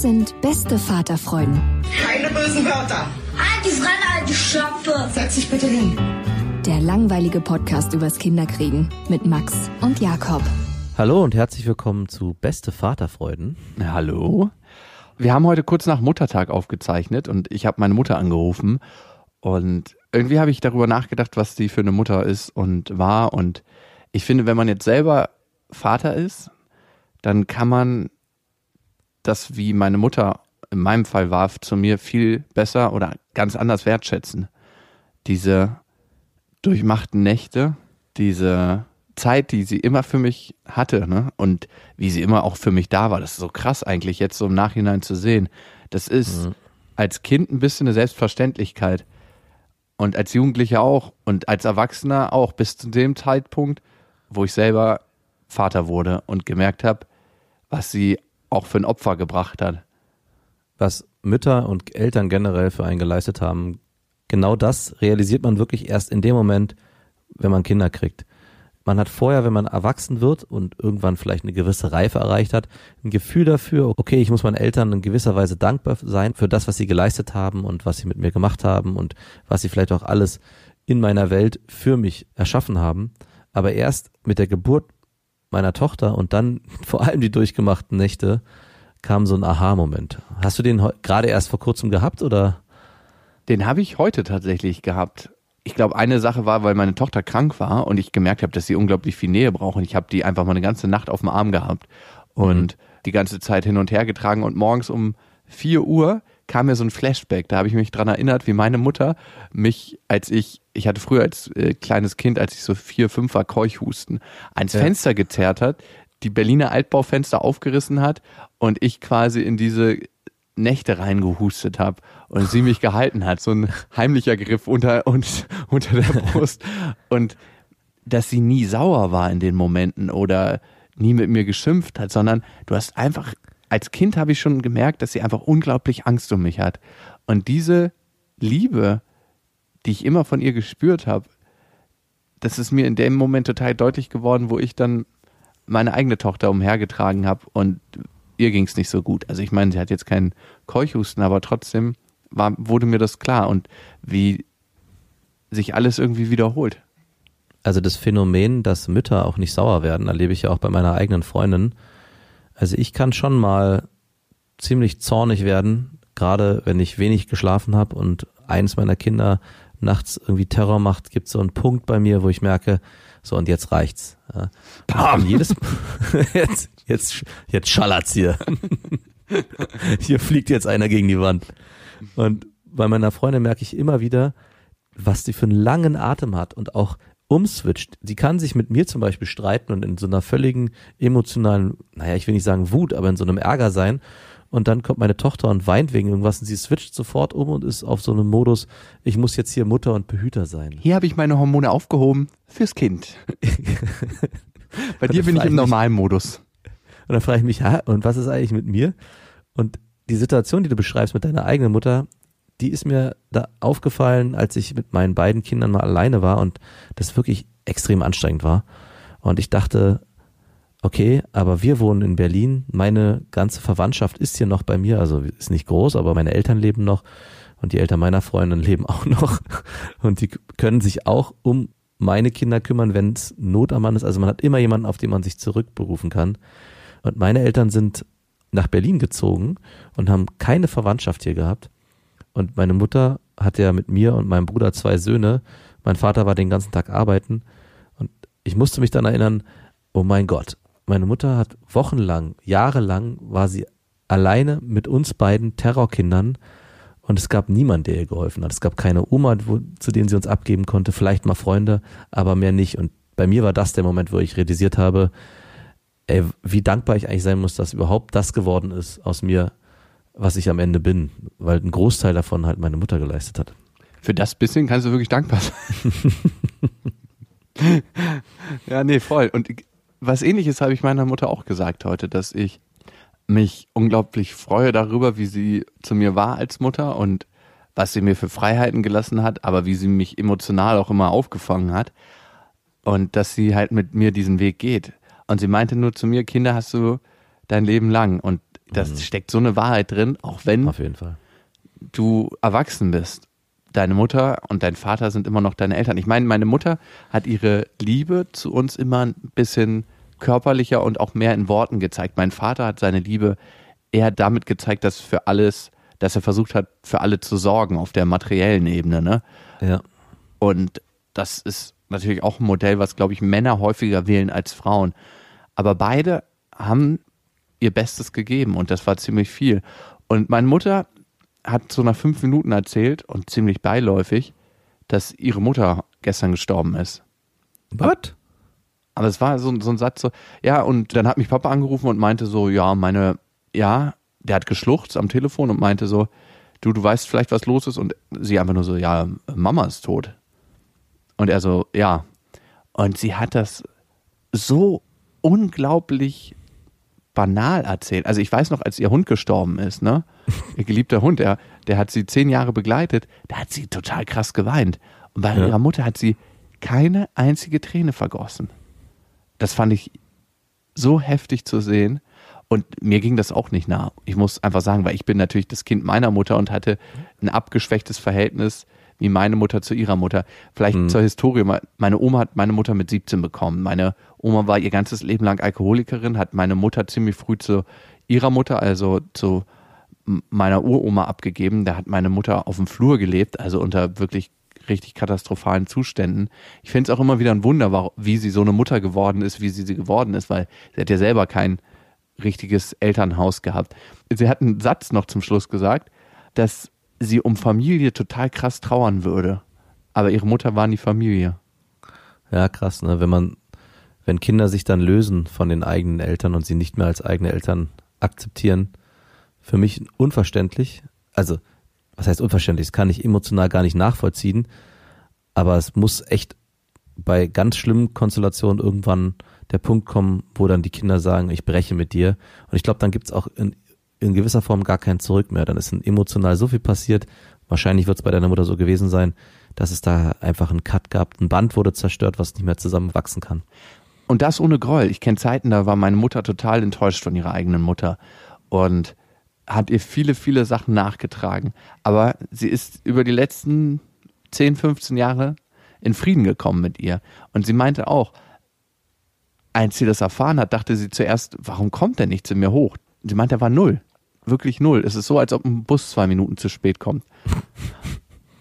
Das sind beste Vaterfreuden. Keine bösen Wörter. Die Fremde, alte Schöpfe. Setz dich bitte hin. Der langweilige Podcast übers Kinderkriegen mit Max und Jakob. Hallo und herzlich willkommen zu Beste Vaterfreuden. Hallo. Wir haben heute kurz nach Muttertag aufgezeichnet und ich habe meine Mutter angerufen und irgendwie habe ich darüber nachgedacht, was die für eine Mutter ist und war und ich finde, wenn man jetzt selber Vater ist, dann kann man das, wie meine Mutter in meinem Fall war, zu mir viel besser oder ganz anders wertschätzen. Diese durchmachten Nächte, diese Zeit, die sie immer für mich hatte, ne? Und wie sie immer auch für mich da war. Das ist so krass eigentlich jetzt so im Nachhinein zu sehen. Das ist mhm. als Kind ein bisschen eine Selbstverständlichkeit. Und als Jugendlicher auch. Und als Erwachsener auch. Bis zu dem Zeitpunkt, wo ich selber Vater wurde und gemerkt habe, was sie auch für ein Opfer gebracht hat. Was Mütter und Eltern generell für einen geleistet haben, genau das realisiert man wirklich erst in dem Moment, wenn man Kinder kriegt. Man hat vorher, wenn man erwachsen wird und irgendwann vielleicht eine gewisse Reife erreicht hat, ein Gefühl dafür, okay, ich muss meinen Eltern in gewisser Weise dankbar sein für das, was sie geleistet haben und was sie mit mir gemacht haben und was sie vielleicht auch alles in meiner Welt für mich erschaffen haben. Aber erst mit der Geburt meiner Tochter und dann vor allem die durchgemachten Nächte kam so ein Aha-Moment. Hast du den gerade erst vor kurzem gehabt oder? Den habe ich heute tatsächlich gehabt ich glaube, eine Sache war, weil meine Tochter krank war und ich gemerkt habe, dass sie unglaublich viel Nähe braucht und ich habe die einfach mal eine ganze Nacht auf dem Arm gehabt und mhm. die ganze Zeit hin und her getragen und morgens um vier Uhr kam mir so ein Flashback. Da habe ich mich dran erinnert, wie meine Mutter mich, als ich, ich hatte früher als äh, kleines Kind, als ich so vier, fünf war, Keuchhusten, ans ja. Fenster gezerrt hat, die Berliner Altbaufenster aufgerissen hat und ich quasi in diese Nächte reingehustet habe und sie mich gehalten hat, so ein heimlicher Griff unter, und, unter der Brust und dass sie nie sauer war in den Momenten oder nie mit mir geschimpft hat, sondern du hast einfach, als Kind habe ich schon gemerkt, dass sie einfach unglaublich Angst um mich hat. Und diese Liebe, die ich immer von ihr gespürt habe, das ist mir in dem Moment total deutlich geworden, wo ich dann meine eigene Tochter umhergetragen habe und ihr ging es nicht so gut. Also ich meine, sie hat jetzt keinen Keuchhusten, aber trotzdem war, wurde mir das klar und wie sich alles irgendwie wiederholt. Also das Phänomen, dass Mütter auch nicht sauer werden, erlebe ich ja auch bei meiner eigenen Freundin. Also ich kann schon mal ziemlich zornig werden, gerade wenn ich wenig geschlafen habe und eins meiner Kinder nachts irgendwie Terror macht, gibt es so einen Punkt bei mir, wo ich merke, so und jetzt reicht's. Ja. jedes jetzt, jetzt, jetzt schallert's hier. hier fliegt jetzt einer gegen die Wand. Und bei meiner Freundin merke ich immer wieder, was die für einen langen Atem hat und auch umswitcht. Sie kann sich mit mir zum Beispiel streiten und in so einer völligen emotionalen, naja, ich will nicht sagen Wut, aber in so einem Ärger sein. Und dann kommt meine Tochter und weint wegen irgendwas und sie switcht sofort um und ist auf so einem Modus, ich muss jetzt hier Mutter und Behüter sein. Hier habe ich meine Hormone aufgehoben fürs Kind. Bei dir bin ich im normalen Modus. Und dann frage ich mich, ha, und was ist eigentlich mit mir? Und die Situation, die du beschreibst mit deiner eigenen Mutter, die ist mir da aufgefallen, als ich mit meinen beiden Kindern mal alleine war und das wirklich extrem anstrengend war. Und ich dachte, okay, aber wir wohnen in Berlin, meine ganze Verwandtschaft ist hier noch bei mir, also ist nicht groß, aber meine Eltern leben noch und die Eltern meiner Freundin leben auch noch und die können sich auch um meine Kinder kümmern, wenn es Not am Mann ist. Also man hat immer jemanden, auf den man sich zurückberufen kann. Und meine Eltern sind nach Berlin gezogen und haben keine Verwandtschaft hier gehabt. Und meine Mutter hatte ja mit mir und meinem Bruder zwei Söhne. Mein Vater war den ganzen Tag arbeiten. Und ich musste mich dann erinnern, oh mein Gott, meine Mutter hat wochenlang, jahrelang war sie alleine mit uns beiden Terrorkindern und es gab niemand, der ihr geholfen hat. Es gab keine Oma, wo, zu denen sie uns abgeben konnte, vielleicht mal Freunde, aber mehr nicht. Und bei mir war das der Moment, wo ich realisiert habe, ey, wie dankbar ich eigentlich sein muss, dass überhaupt das geworden ist aus mir, was ich am Ende bin, weil ein Großteil davon halt meine Mutter geleistet hat. Für das bisschen kannst du wirklich dankbar sein. ja, nee, voll. Und was ähnliches habe ich meiner Mutter auch gesagt heute, dass ich mich unglaublich freue darüber, wie sie zu mir war als Mutter und was sie mir für Freiheiten gelassen hat, aber wie sie mich emotional auch immer aufgefangen hat und dass sie halt mit mir diesen Weg geht. Und sie meinte nur zu mir, Kinder hast du dein Leben lang und das mhm. steckt so eine Wahrheit drin, auch wenn du erwachsen bist. Deine Mutter und dein Vater sind immer noch deine Eltern. Ich meine, meine Mutter hat ihre Liebe zu uns immer ein bisschen körperlicher und auch mehr in Worten gezeigt. Mein Vater hat seine Liebe eher damit gezeigt, dass für alles, dass er versucht hat, für alle zu sorgen auf der materiellen Ebene, ne? Ja. Und das ist natürlich auch ein Modell, was, glaube ich, Männer häufiger wählen als Frauen. Aber beide haben ihr Bestes gegeben und das war ziemlich viel. Und meine Mutter hat so nach fünf Minuten erzählt und ziemlich beiläufig, dass ihre Mutter gestern gestorben ist. Was? Aber es war so, so ein Satz so, ja, und dann hat mich Papa angerufen und meinte so, ja, meine, ja, der hat geschluchzt am Telefon und meinte so, du, du weißt vielleicht, was los ist. Und sie einfach nur so, ja, Mama ist tot. Und er so, ja. Und sie hat das so unglaublich banal erzählt. Also ich weiß noch, als ihr Hund gestorben ist, ne? Ihr geliebter Hund, der, der hat sie zehn Jahre begleitet, da hat sie total krass geweint. Und bei ja. ihrer Mutter hat sie keine einzige Träne vergossen. Das fand ich so heftig zu sehen. Und mir ging das auch nicht nah. Ich muss einfach sagen, weil ich bin natürlich das Kind meiner Mutter und hatte ein abgeschwächtes Verhältnis wie meine Mutter zu ihrer Mutter. Vielleicht mhm. zur Historie. Meine Oma hat meine Mutter mit 17 bekommen. Meine Oma war ihr ganzes Leben lang Alkoholikerin, hat meine Mutter ziemlich früh zu ihrer Mutter, also zu meiner Uroma abgegeben. Da hat meine Mutter auf dem Flur gelebt, also unter wirklich richtig katastrophalen Zuständen. Ich finde es auch immer wieder ein Wunder, wie sie so eine Mutter geworden ist, wie sie sie geworden ist, weil sie hat ja selber kein richtiges Elternhaus gehabt. Sie hat einen Satz noch zum Schluss gesagt, dass sie um Familie total krass trauern würde. Aber ihre Mutter war nie Familie. Ja, krass, ne? Wenn man, wenn Kinder sich dann lösen von den eigenen Eltern und sie nicht mehr als eigene Eltern akzeptieren, für mich unverständlich. Also was heißt unverständlich, das kann ich emotional gar nicht nachvollziehen, aber es muss echt bei ganz schlimmen Konstellationen irgendwann der Punkt kommen, wo dann die Kinder sagen, ich breche mit dir. Und ich glaube, dann gibt es auch in, in gewisser Form gar kein Zurück mehr. Dann ist emotional so viel passiert. Wahrscheinlich wird es bei deiner Mutter so gewesen sein, dass es da einfach einen Cut gab. Ein Band wurde zerstört, was nicht mehr zusammenwachsen kann. Und das ohne Groll. Ich kenne Zeiten, da war meine Mutter total enttäuscht von ihrer eigenen Mutter. Und hat ihr viele, viele Sachen nachgetragen. Aber sie ist über die letzten 10, 15 Jahre in Frieden gekommen mit ihr. Und sie meinte auch, als sie das erfahren hat, dachte sie zuerst, warum kommt der nicht zu mir hoch? Sie meinte, er war null. Wirklich null. Es ist so, als ob ein Bus zwei Minuten zu spät kommt.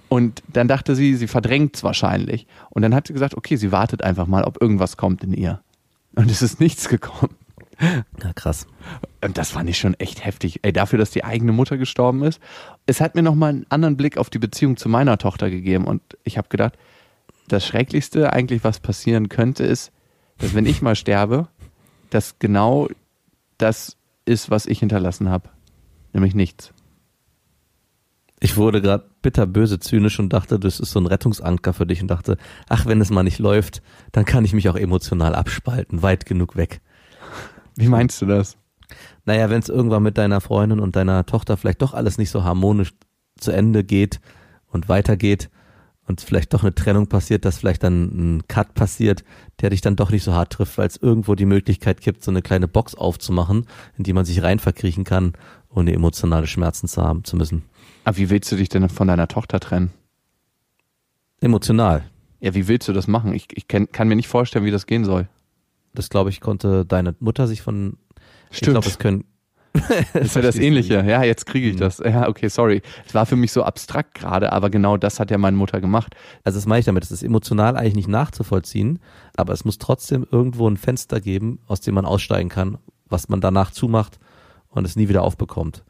Und dann dachte sie, sie verdrängt es wahrscheinlich. Und dann hat sie gesagt, okay, sie wartet einfach mal, ob irgendwas kommt in ihr. Und es ist nichts gekommen. Ja, krass. Und das fand ich schon echt heftig. Ey, dafür, dass die eigene Mutter gestorben ist. Es hat mir nochmal einen anderen Blick auf die Beziehung zu meiner Tochter gegeben. Und ich habe gedacht, das Schrecklichste eigentlich, was passieren könnte, ist, dass wenn ich mal sterbe, dass genau das ist, was ich hinterlassen habe. Nämlich nichts. Ich wurde gerade bitterböse zynisch und dachte, das ist so ein Rettungsanker für dich und dachte, ach, wenn es mal nicht läuft, dann kann ich mich auch emotional abspalten, weit genug weg. Wie meinst du das? Naja, wenn es irgendwann mit deiner Freundin und deiner Tochter vielleicht doch alles nicht so harmonisch zu Ende geht und weitergeht und vielleicht doch eine Trennung passiert, dass vielleicht dann ein Cut passiert, der dich dann doch nicht so hart trifft, weil es irgendwo die Möglichkeit gibt, so eine kleine Box aufzumachen, in die man sich rein verkriechen kann, ohne emotionale Schmerzen zu haben zu müssen. Aber wie willst du dich denn von deiner Tochter trennen? Emotional. Ja, wie willst du das machen? Ich, ich kann, kann mir nicht vorstellen, wie das gehen soll. Das glaube ich, konnte deine Mutter sich von. Ich Stimmt. glaube, das können. Das ist ja das Ähnliche. Ja, jetzt kriege ich das. Ja, okay, sorry. Es war für mich so abstrakt gerade, aber genau das hat ja meine Mutter gemacht. Also das meine ich damit, es ist emotional eigentlich nicht nachzuvollziehen, aber es muss trotzdem irgendwo ein Fenster geben, aus dem man aussteigen kann, was man danach zumacht und es nie wieder aufbekommt.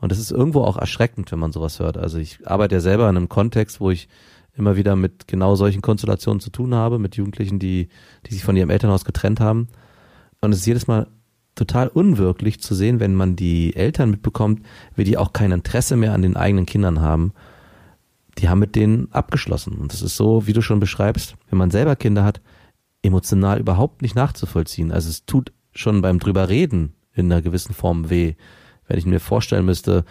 Und es ist irgendwo auch erschreckend, wenn man sowas hört. Also ich arbeite ja selber in einem Kontext, wo ich immer wieder mit genau solchen Konstellationen zu tun habe, mit Jugendlichen, die, die sich von ihrem Elternhaus getrennt haben. Und es ist jedes Mal total unwirklich zu sehen, wenn man die Eltern mitbekommt, wie die auch kein Interesse mehr an den eigenen Kindern haben. Die haben mit denen abgeschlossen. Und das ist so, wie du schon beschreibst, wenn man selber Kinder hat, emotional überhaupt nicht nachzuvollziehen. Also es tut schon beim drüber reden in einer gewissen Form weh. Wenn ich mir vorstellen müsste,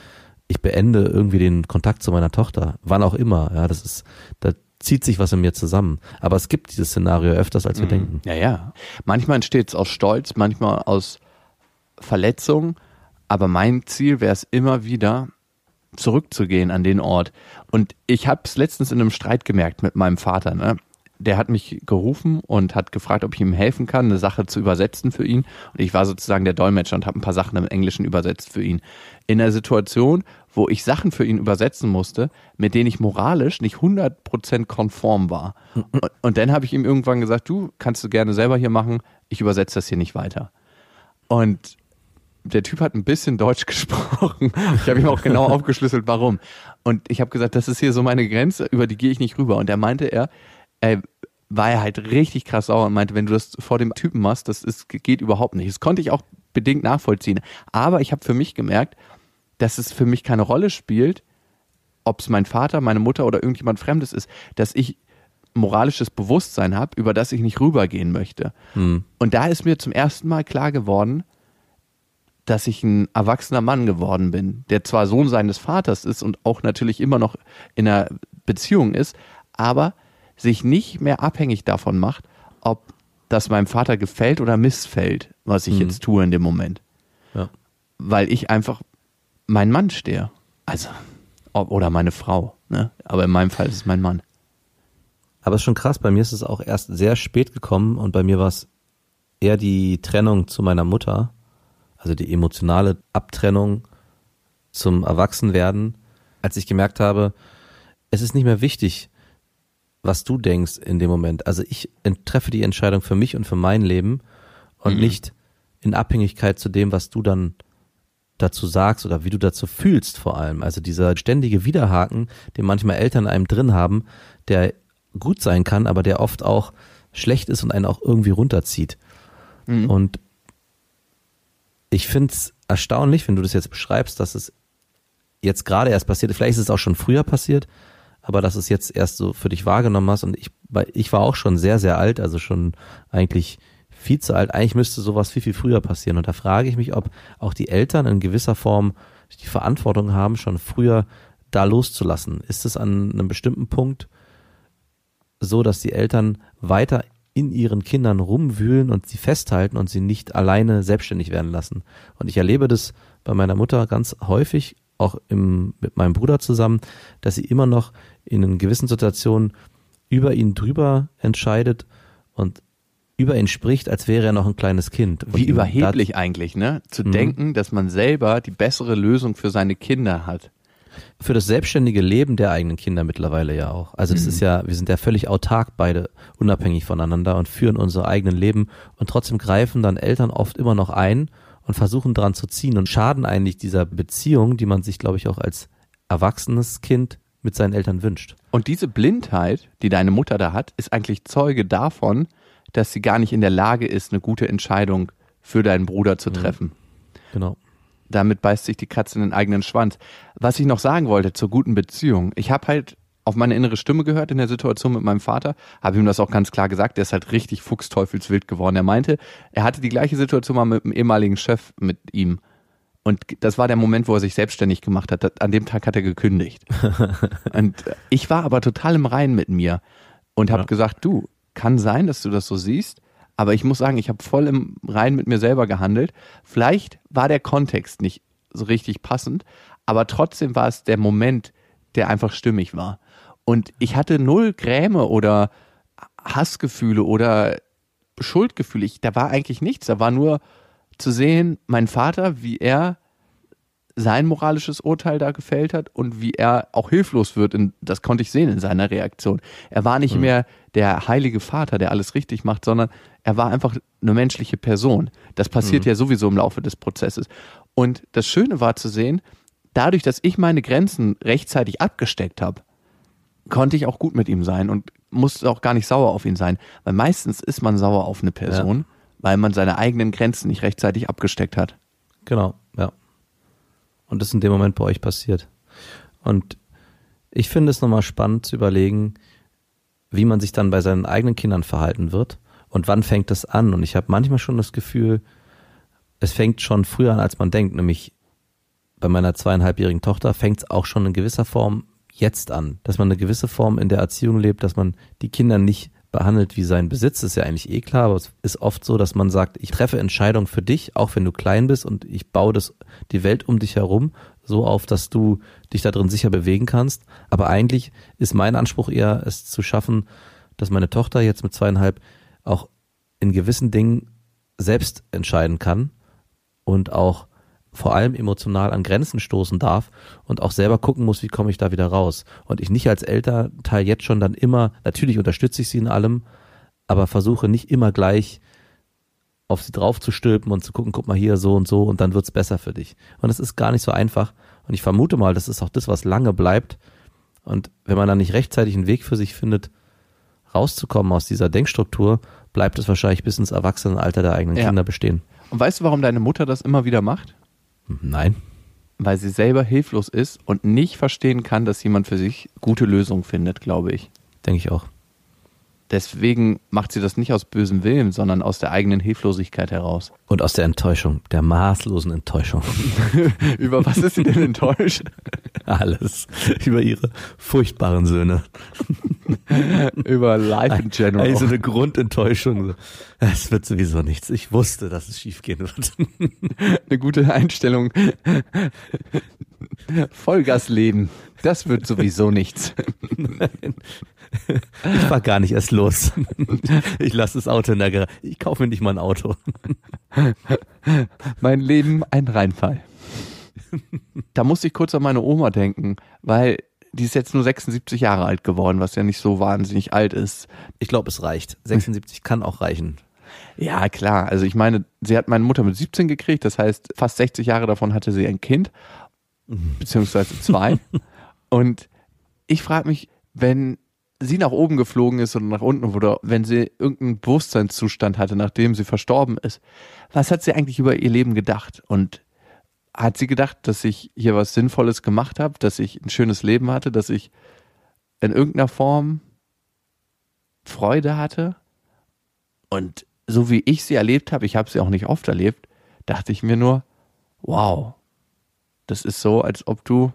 ich beende irgendwie den Kontakt zu meiner Tochter, wann auch immer, ja, das ist, da zieht sich was in mir zusammen. Aber es gibt dieses Szenario öfters, als wir denken. Ja, ja. Manchmal entsteht es aus Stolz, manchmal aus Verletzung, aber mein Ziel wäre es immer wieder, zurückzugehen an den Ort. Und ich habe es letztens in einem Streit gemerkt mit meinem Vater. Ne? Der hat mich gerufen und hat gefragt, ob ich ihm helfen kann, eine Sache zu übersetzen für ihn. Und ich war sozusagen der Dolmetscher und habe ein paar Sachen im Englischen übersetzt für ihn. In einer Situation, wo ich Sachen für ihn übersetzen musste, mit denen ich moralisch nicht 100% konform war. Und, und dann habe ich ihm irgendwann gesagt, du kannst du gerne selber hier machen, ich übersetze das hier nicht weiter. Und der Typ hat ein bisschen Deutsch gesprochen. Ich habe ihm auch genau aufgeschlüsselt, warum. Und ich habe gesagt, das ist hier so meine Grenze, über die gehe ich nicht rüber. Und da meinte er, ey, war er halt richtig krass sauer und meinte, wenn du das vor dem Typen machst, das ist, geht überhaupt nicht. Das konnte ich auch bedingt nachvollziehen. Aber ich habe für mich gemerkt, dass es für mich keine Rolle spielt, ob es mein Vater, meine Mutter oder irgendjemand Fremdes ist, dass ich moralisches Bewusstsein habe, über das ich nicht rübergehen möchte. Und da ist mir zum ersten Mal klar geworden, dass ich ein erwachsener Mann geworden bin, der zwar Sohn seines Vaters ist und auch natürlich immer noch in einer Beziehung ist, aber sich nicht mehr abhängig davon macht, ob das meinem Vater gefällt oder missfällt, was ich jetzt tue in dem Moment. Ja. Weil ich einfach mein Mann stehe. Also, ob- oder meine Frau. Ne? Aber in meinem Fall ist es mein Mann. Aber es ist schon krass, bei mir ist es auch erst sehr spät gekommen und bei mir war es eher die Trennung zu meiner Mutter, also die emotionale Abtrennung zum Erwachsenwerden, als ich gemerkt habe, es ist nicht mehr wichtig, was du denkst in dem Moment. Also ich treffe die Entscheidung für mich und für mein Leben und nicht in Abhängigkeit zu dem, was du dann dazu sagst oder wie du dazu fühlst vor allem. Also dieser ständige Widerhaken, den manchmal Eltern in einem drin haben, der gut sein kann, aber der oft auch schlecht ist und einen auch irgendwie runterzieht. Und ich finde es erstaunlich, wenn du das jetzt beschreibst, dass es jetzt gerade erst passiert ist. Vielleicht ist es auch schon früher passiert, aber dass es jetzt erst so für dich wahrgenommen hast. Und ich, ich war auch schon sehr, sehr alt, also schon eigentlich viel zu alt. Eigentlich müsste sowas viel, viel früher passieren. Und da frage ich mich, ob auch die Eltern in gewisser Form die Verantwortung haben, schon früher da loszulassen. Ist es an einem bestimmten Punkt so, dass die Eltern weiter in ihren Kindern rumwühlen und sie festhalten und sie nicht alleine selbstständig werden lassen. Und ich erlebe das bei meiner Mutter ganz häufig, auch im, mit meinem Bruder zusammen, dass sie immer noch in einer gewissen Situationen über ihn drüber entscheidet und über ihn spricht, als wäre er noch ein kleines Kind. Und Wie überheblich eigentlich, ne? Zu denken, dass man selber die bessere Lösung für seine Kinder hat. für das selbstständige Leben der eigenen Kinder mittlerweile ja auch. Also das ist ja, wir sind ja völlig autark beide, unabhängig voneinander und führen unser eigenen Leben und trotzdem greifen dann Eltern oft immer noch ein und versuchen dran zu ziehen und schaden eigentlich dieser Beziehung, die man sich, glaube ich, auch als erwachsenes Kind mit seinen Eltern wünscht. Und diese Blindheit, die deine Mutter da hat, ist eigentlich Zeuge davon, dass sie gar nicht in der Lage ist, eine gute Entscheidung für deinen Bruder zu treffen. Genau. Damit beißt sich die Katze in den eigenen Schwanz. Was ich noch sagen wollte zur guten Beziehung. Ich habe halt auf meine innere Stimme gehört in der Situation mit meinem Vater, habe ihm das auch ganz klar gesagt, der ist halt richtig fuchsteufelswild geworden. Er meinte, er hatte die gleiche Situation mal mit dem ehemaligen Chef mit ihm. Und das war der Moment, wo er sich selbstständig gemacht hat. An dem Tag hat er gekündigt. und ich war aber total im Reinen mit mir und habe Ja. gesagt, du, kann sein, dass du das so siehst, aber ich muss sagen, ich habe voll im Reinen mit mir selber gehandelt. Vielleicht war der Kontext nicht so richtig passend, aber trotzdem war es der Moment, der einfach stimmig war. Und ich hatte null Gräme oder Hassgefühle oder Schuldgefühle. Ich, da war eigentlich nichts. Da war nur zu sehen, mein Vater, wie er sein moralisches Urteil da gefällt hat und wie er auch hilflos wird. Und das konnte ich sehen in seiner Reaktion. Er war nicht mhm. mehr der heilige Vater, der alles richtig macht, sondern er war einfach eine menschliche Person. Das passiert mhm. ja sowieso im Laufe des Prozesses. Und das Schöne war zu sehen, dadurch, dass ich meine Grenzen rechtzeitig abgesteckt habe, konnte ich auch gut mit ihm sein und musste auch gar nicht sauer auf ihn sein. Weil meistens ist man sauer auf eine Person, ja. weil man seine eigenen Grenzen nicht rechtzeitig abgesteckt hat. Genau, ja. Und das ist in dem Moment bei euch passiert. Und ich finde es nochmal spannend zu überlegen, wie man sich dann bei seinen eigenen Kindern verhalten wird und wann fängt es an. Und ich habe manchmal schon das Gefühl, es fängt schon früher an, als man denkt. Nämlich bei meiner zweieinhalbjährigen Tochter fängt es auch schon in gewisser Form jetzt an, dass man eine gewisse Form in der Erziehung lebt, dass man die Kinder nicht behandelt wie sein Besitz, ist ja eigentlich eh klar, aber es ist oft so, dass man sagt, ich treffe Entscheidungen für dich, auch wenn du klein bist und ich baue das, die Welt um dich herum so auf, dass du dich da drin sicher bewegen kannst. Aber eigentlich ist mein Anspruch eher, es zu schaffen, dass meine Tochter jetzt mit zweieinhalb auch in gewissen Dingen selbst entscheiden kann und auch vor allem emotional an Grenzen stoßen darf und auch selber gucken muss, wie komme ich da wieder raus. Und ich nicht als Elternteil jetzt schon dann immer, natürlich unterstütze ich sie in allem, aber versuche nicht immer gleich auf sie drauf zu stülpen und zu gucken, guck mal hier so und so und dann wird's besser für dich. Und es ist gar nicht so einfach. Und ich vermute mal, das ist auch das, was lange bleibt. Und wenn man dann nicht rechtzeitig einen Weg für sich findet, rauszukommen aus dieser Denkstruktur, bleibt es wahrscheinlich bis ins Erwachsenenalter der eigenen ja. Kinder bestehen. Und weißt du, warum deine Mutter das immer wieder macht? Nein. Weil sie selber hilflos ist und nicht verstehen kann, dass jemand für sich gute Lösungen findet, glaube ich. Denke ich auch. Deswegen macht sie das nicht aus bösem Willen, sondern aus der eigenen Hilflosigkeit heraus. Und aus der Enttäuschung, der maßlosen Enttäuschung. Über was ist sie denn enttäuscht? Alles. Über ihre furchtbaren Söhne. Über Life in general. Also eine Grundenttäuschung. Es wird sowieso nichts. Ich wusste, dass es schiefgehen wird. Eine gute Einstellung. Vollgasleben. Das wird sowieso nichts. Nein. Ich fahr gar nicht erst los. Ich lasse das Auto in der Garage. Ich kaufe mir nicht mal ein Auto. Mein Leben ein Reinfall. Da musste ich kurz an meine Oma denken, weil die ist jetzt nur 76 Jahre alt geworden, was ja nicht so wahnsinnig alt ist. Ich glaube, es reicht. 76 kann auch reichen. Ja, klar. Also ich meine, sie hat meine Mutter mit 17 gekriegt, das heißt, fast 60 Jahre davon hatte sie ein Kind, beziehungsweise zwei. Und ich frage mich, wenn sie nach oben geflogen ist oder nach unten oder wenn sie irgendeinen Bewusstseinszustand hatte, nachdem sie verstorben ist, was hat sie eigentlich über ihr Leben gedacht? Und hat sie gedacht, dass ich hier was Sinnvolles gemacht habe, dass ich ein schönes Leben hatte, dass ich in irgendeiner Form Freude hatte? Und so wie ich sie erlebt habe, ich habe sie auch nicht oft erlebt, dachte ich mir nur, wow, das ist so, als ob du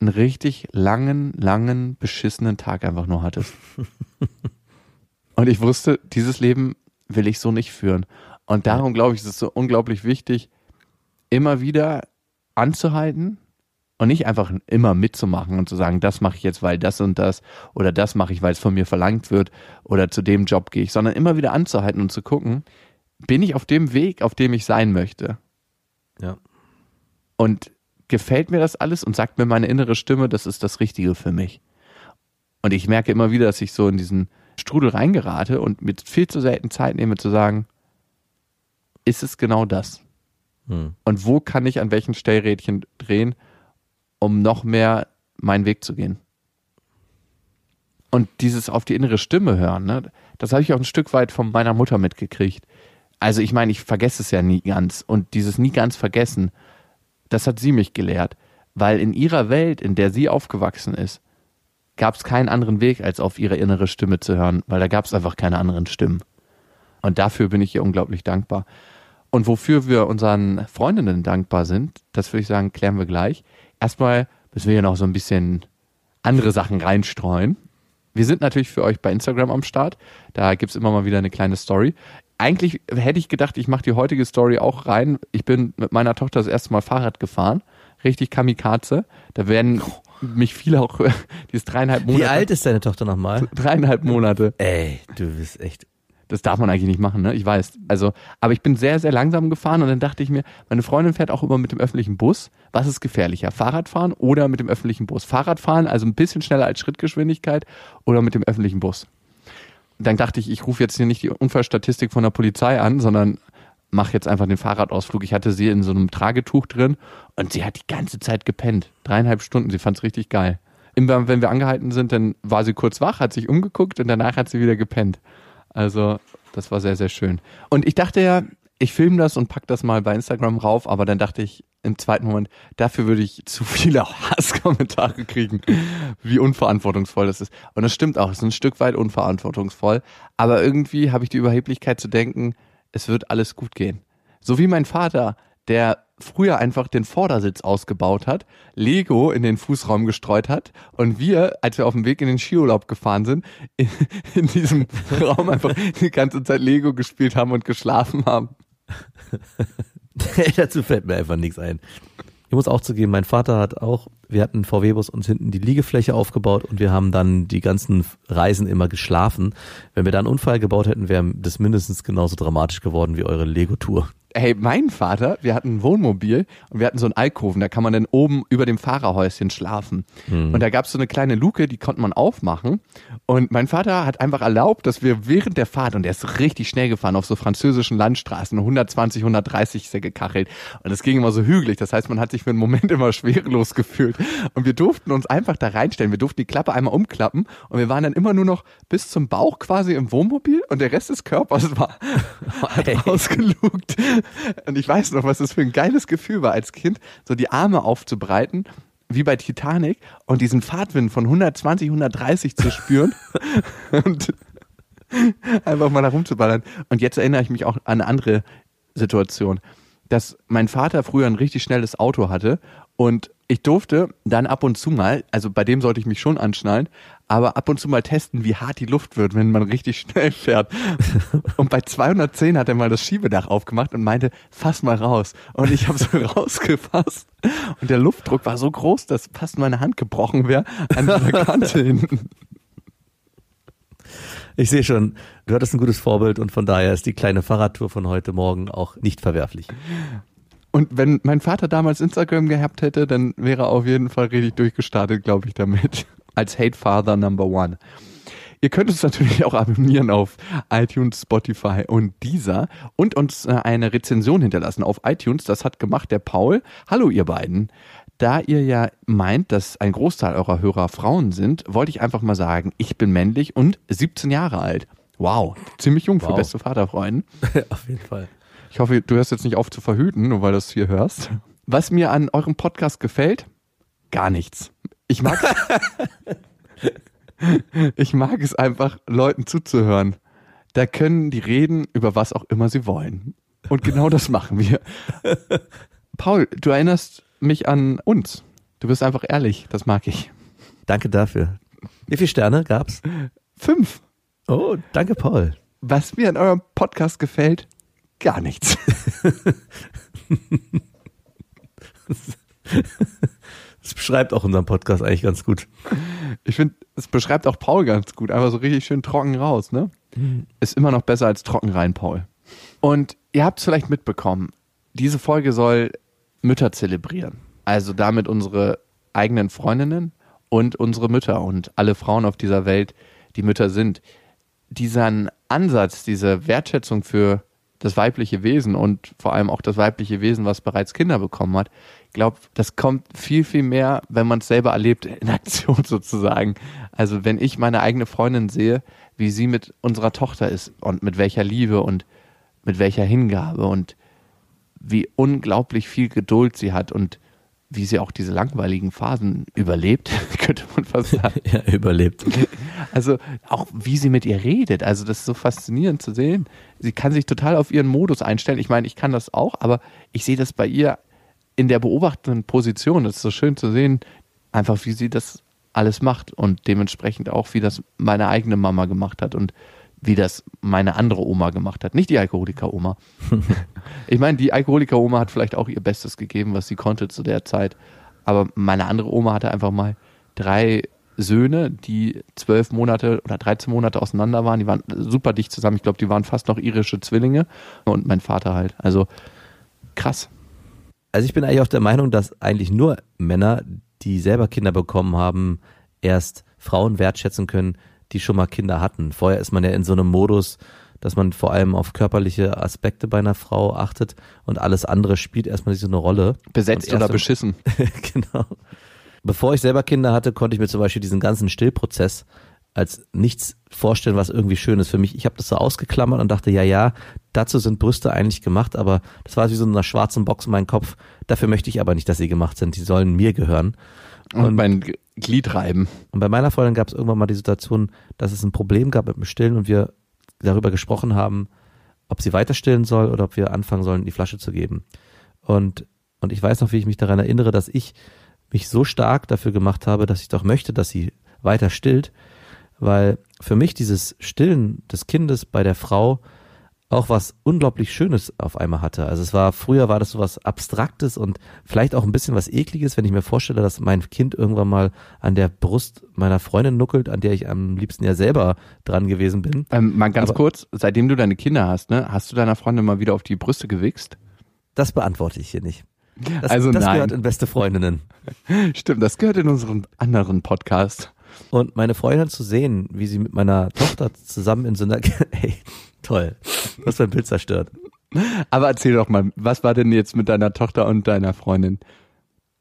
einen richtig langen, langen, beschissenen Tag einfach nur hattest. Und ich wusste, dieses Leben will ich so nicht führen. Und darum glaube ich, ist es so unglaublich wichtig, immer wieder anzuhalten und nicht einfach immer mitzumachen und zu sagen, das mache ich jetzt, weil das und das oder das mache ich, weil es von mir verlangt wird oder zu dem Job gehe ich, sondern immer wieder anzuhalten und zu gucken, bin ich auf dem Weg, auf dem ich sein möchte? Ja. Und gefällt mir das alles und sagt mir meine innere Stimme, das ist das Richtige für mich. Und ich merke immer wieder, dass ich so in diesen Strudel reingerate und mir viel zu selten Zeit nehme zu sagen, ist es genau das? Hm. Und wo kann ich an welchen Stellrädchen drehen, um noch mehr meinen Weg zu gehen? Und dieses auf die innere Stimme hören, ne, das habe ich auch ein Stück weit von meiner Mutter mitgekriegt. Also ich meine, ich vergesse es ja nie ganz. Und dieses nie ganz vergessen das hat sie mich gelehrt, weil in ihrer Welt, in der sie aufgewachsen ist, gab es keinen anderen Weg, als auf ihre innere Stimme zu hören, weil da gab es einfach keine anderen Stimmen. Und dafür bin ich ihr unglaublich dankbar. Und wofür wir unseren Freundinnen dankbar sind, das würde ich sagen, klären wir gleich. Erstmal müssen wir hier noch so ein bisschen andere Sachen reinstreuen. Wir sind natürlich für euch bei Instagram am Start. Da gibt es immer mal wieder eine kleine Story eigentlich hätte ich gedacht, ich mache die heutige Story auch rein. Ich bin mit meiner Tochter das erste Mal Fahrrad gefahren. Richtig Kamikaze. Da werden mich fiel auch, die ist dreieinhalb Monate. Wie alt ist deine Tochter nochmal? Dreieinhalb Monate. Ey, du bist echt. Das darf man eigentlich nicht machen, ne? Ich weiß. Also, aber ich bin sehr, sehr langsam gefahren und dann dachte ich mir, meine Freundin fährt auch immer mit dem öffentlichen Bus. Was ist gefährlicher? Fahrradfahren oder mit dem öffentlichen Bus? Fahrradfahren, also ein bisschen schneller als Schrittgeschwindigkeit oder mit dem öffentlichen Bus? Dann dachte ich, ich rufe jetzt hier nicht die Unfallstatistik von der Polizei an, sondern mache jetzt einfach den Fahrradausflug. Ich hatte sie in so einem Tragetuch drin und sie hat die ganze Zeit gepennt. Dreieinhalb Stunden. Sie fand es richtig geil. Immer wenn wir angehalten sind, dann war sie kurz wach, hat sich umgeguckt und danach hat sie wieder gepennt. Also, das war sehr, sehr schön. Und ich dachte ja, ich filme das und pack das mal bei Instagram rauf, aber dann dachte ich im zweiten Moment, dafür würde ich zu viele Hasskommentare kriegen, wie unverantwortungsvoll das ist. Und das stimmt auch, es ist ein Stück weit unverantwortungsvoll, aber irgendwie habe ich die Überheblichkeit zu denken, es wird alles gut gehen. So wie mein Vater, der früher einfach den Vordersitz ausgebaut hat, Lego in den Fußraum gestreut hat und wir, als wir auf dem Weg in den Skiurlaub gefahren sind, in, in diesem Raum einfach die ganze Zeit Lego gespielt haben und geschlafen haben. Dazu fällt mir einfach nichts ein. Ich muss auch zugeben, mein Vater hat auch, wir hatten VW-Bus uns hinten die Liegefläche aufgebaut und wir haben dann die ganzen Reisen immer geschlafen. Wenn wir da einen Unfall gebaut hätten, wäre das mindestens genauso dramatisch geworden wie eure Lego-Tour. Hey, mein Vater, wir hatten ein Wohnmobil und wir hatten so einen Alkoven, da kann man dann oben über dem Fahrerhäuschen schlafen. Hm. Und da gab es so eine kleine Luke, die konnte man aufmachen. Und mein Vater hat einfach erlaubt, dass wir während der Fahrt, und der ist richtig schnell gefahren auf so französischen Landstraßen, 120, 130 ist er gekachelt. Und es ging immer so hügelig. Das heißt, man hat sich für einen Moment immer schwerelos gefühlt. Und wir durften uns einfach da reinstellen. Wir durften die Klappe einmal umklappen und wir waren dann immer nur noch bis zum Bauch quasi im Wohnmobil und der Rest des Körpers war hat Hey. rausgelugt. Und ich weiß noch, was das für ein geiles Gefühl war als Kind, so die Arme aufzubreiten, wie bei Titanic, und diesen Fahrtwind von 120, 130 zu spüren und einfach mal da rumzuballern. Und jetzt erinnere ich mich auch an eine andere Situation, dass mein Vater früher ein richtig schnelles Auto hatte und ich durfte dann ab und zu mal, also bei dem sollte ich mich schon anschnallen, aber ab und zu mal testen, wie hart die Luft wird, wenn man richtig schnell fährt. Und bei 210 hat er mal das Schiebedach aufgemacht und meinte, fass mal raus. Und ich habe so rausgefasst. Und der Luftdruck war so groß, dass fast meine Hand gebrochen wäre an dieser Kante hinten. Ich sehe schon, du hattest ein gutes Vorbild und von daher ist die kleine Fahrradtour von heute Morgen auch nicht verwerflich. Und wenn mein Vater damals Instagram gehabt hätte, dann wäre er auf jeden Fall richtig durchgestartet, glaube ich, damit. Als Hate Father Number One. Ihr könnt uns natürlich auch abonnieren auf iTunes, Spotify und dieser und uns äh, eine Rezension hinterlassen auf iTunes. Das hat gemacht der Paul. Hallo ihr beiden. Da ihr ja meint, dass ein Großteil eurer Hörer Frauen sind, wollte ich einfach mal sagen, ich bin männlich und 17 Jahre alt. Wow, ziemlich jung für Wow. beste Vaterfreunde. Auf jeden Fall. Ich hoffe, du hörst jetzt nicht auf zu verhüten, nur weil du es hier hörst. Was mir an eurem Podcast gefällt, gar nichts. Ich mag, ich mag es einfach, Leuten zuzuhören. Da können die reden über was auch immer sie wollen. Und genau das machen wir. Paul, du erinnerst mich an uns. Du bist einfach ehrlich, das mag ich. Danke dafür. Wie viele Sterne gab's? Fünf. Oh, danke, Paul. Was mir an eurem Podcast gefällt, gar nichts. Das beschreibt auch unseren Podcast eigentlich ganz gut. Ich finde, es beschreibt auch Paul ganz gut. Einfach so richtig schön trocken raus, ne? Ist immer noch besser als trocken rein, Paul. Und ihr habt es vielleicht mitbekommen, diese Folge soll Mütter zelebrieren. Also damit unsere eigenen Freundinnen und unsere Mütter und alle Frauen auf dieser Welt, die Mütter sind. Diesen Ansatz, diese Wertschätzung für das weibliche Wesen und vor allem auch das weibliche Wesen, was bereits Kinder bekommen hat, ich glaube, das kommt viel, viel mehr, wenn man es selber erlebt, in Aktion sozusagen. Also wenn ich meine eigene Freundin sehe, wie sie mit unserer Tochter ist und mit welcher Liebe und mit welcher Hingabe und wie unglaublich viel Geduld sie hat und wie sie auch diese langweiligen Phasen überlebt, könnte man fast sagen. Ja, überlebt. Also auch wie sie mit ihr redet, also das ist so faszinierend zu sehen. Sie kann sich total auf ihren Modus einstellen. Ich meine, ich kann das auch, aber ich sehe das bei ihr in der beobachtenden Position. Das ist so schön zu sehen, einfach wie sie das alles macht und dementsprechend auch, wie das meine eigene Mama gemacht hat und wie das meine andere Oma gemacht hat. Nicht die Alkoholiker-Oma. ich meine, die Alkoholiker-Oma hat vielleicht auch ihr Bestes gegeben, was sie konnte zu der Zeit. Aber meine andere Oma hatte einfach mal drei Söhne, die zwölf Monate oder 13 Monate auseinander waren. Die waren super dicht zusammen. Ich glaube, die waren fast noch irische Zwillinge und mein Vater halt. Also krass. Also ich bin eigentlich auch der Meinung, dass eigentlich nur Männer, die selber Kinder bekommen haben, erst Frauen wertschätzen können, die schon mal Kinder hatten. Vorher ist man ja in so einem Modus, dass man vor allem auf körperliche Aspekte bei einer Frau achtet und alles andere spielt erstmal nicht so eine Rolle. Besetzt oder beschissen. genau. Bevor ich selber Kinder hatte, konnte ich mir zum Beispiel diesen ganzen Stillprozess als nichts vorstellen, was irgendwie schön ist für mich. Ich habe das so ausgeklammert und dachte, ja, ja, dazu sind Brüste eigentlich gemacht, aber das war wie so eine schwarzen Box in meinem Kopf. Dafür möchte ich aber nicht, dass sie gemacht sind. Die sollen mir gehören. Und, mein G- Glied reiben. Und bei meiner Freundin gab es irgendwann mal die Situation, dass es ein Problem gab mit dem Stillen und wir darüber gesprochen haben, ob sie weiter stillen soll oder ob wir anfangen sollen, die Flasche zu geben. Und, und ich weiß noch, wie ich mich daran erinnere, dass ich mich so stark dafür gemacht habe, dass ich doch möchte, dass sie weiter stillt, weil für mich dieses Stillen des Kindes bei der Frau auch was unglaublich Schönes auf einmal hatte. Also es war, früher war das so was Abstraktes und vielleicht auch ein bisschen was Ekliges, wenn ich mir vorstelle, dass mein Kind irgendwann mal an der Brust meiner Freundin nuckelt, an der ich am liebsten ja selber dran gewesen bin. Ähm, mal ganz Aber- kurz, seitdem du deine Kinder hast, ne, hast du deiner Freundin mal wieder auf die Brüste gewichst? Das beantworte ich hier nicht. Das, Also das nein. gehört in beste Freundinnen. Stimmt, das gehört in unseren anderen Podcast. Und meine Freundin zu sehen, wie sie mit meiner Tochter zusammen in so einer, ey, toll, du hast mein Bild zerstört. Aber erzähl doch mal, was war denn jetzt mit deiner Tochter und deiner Freundin?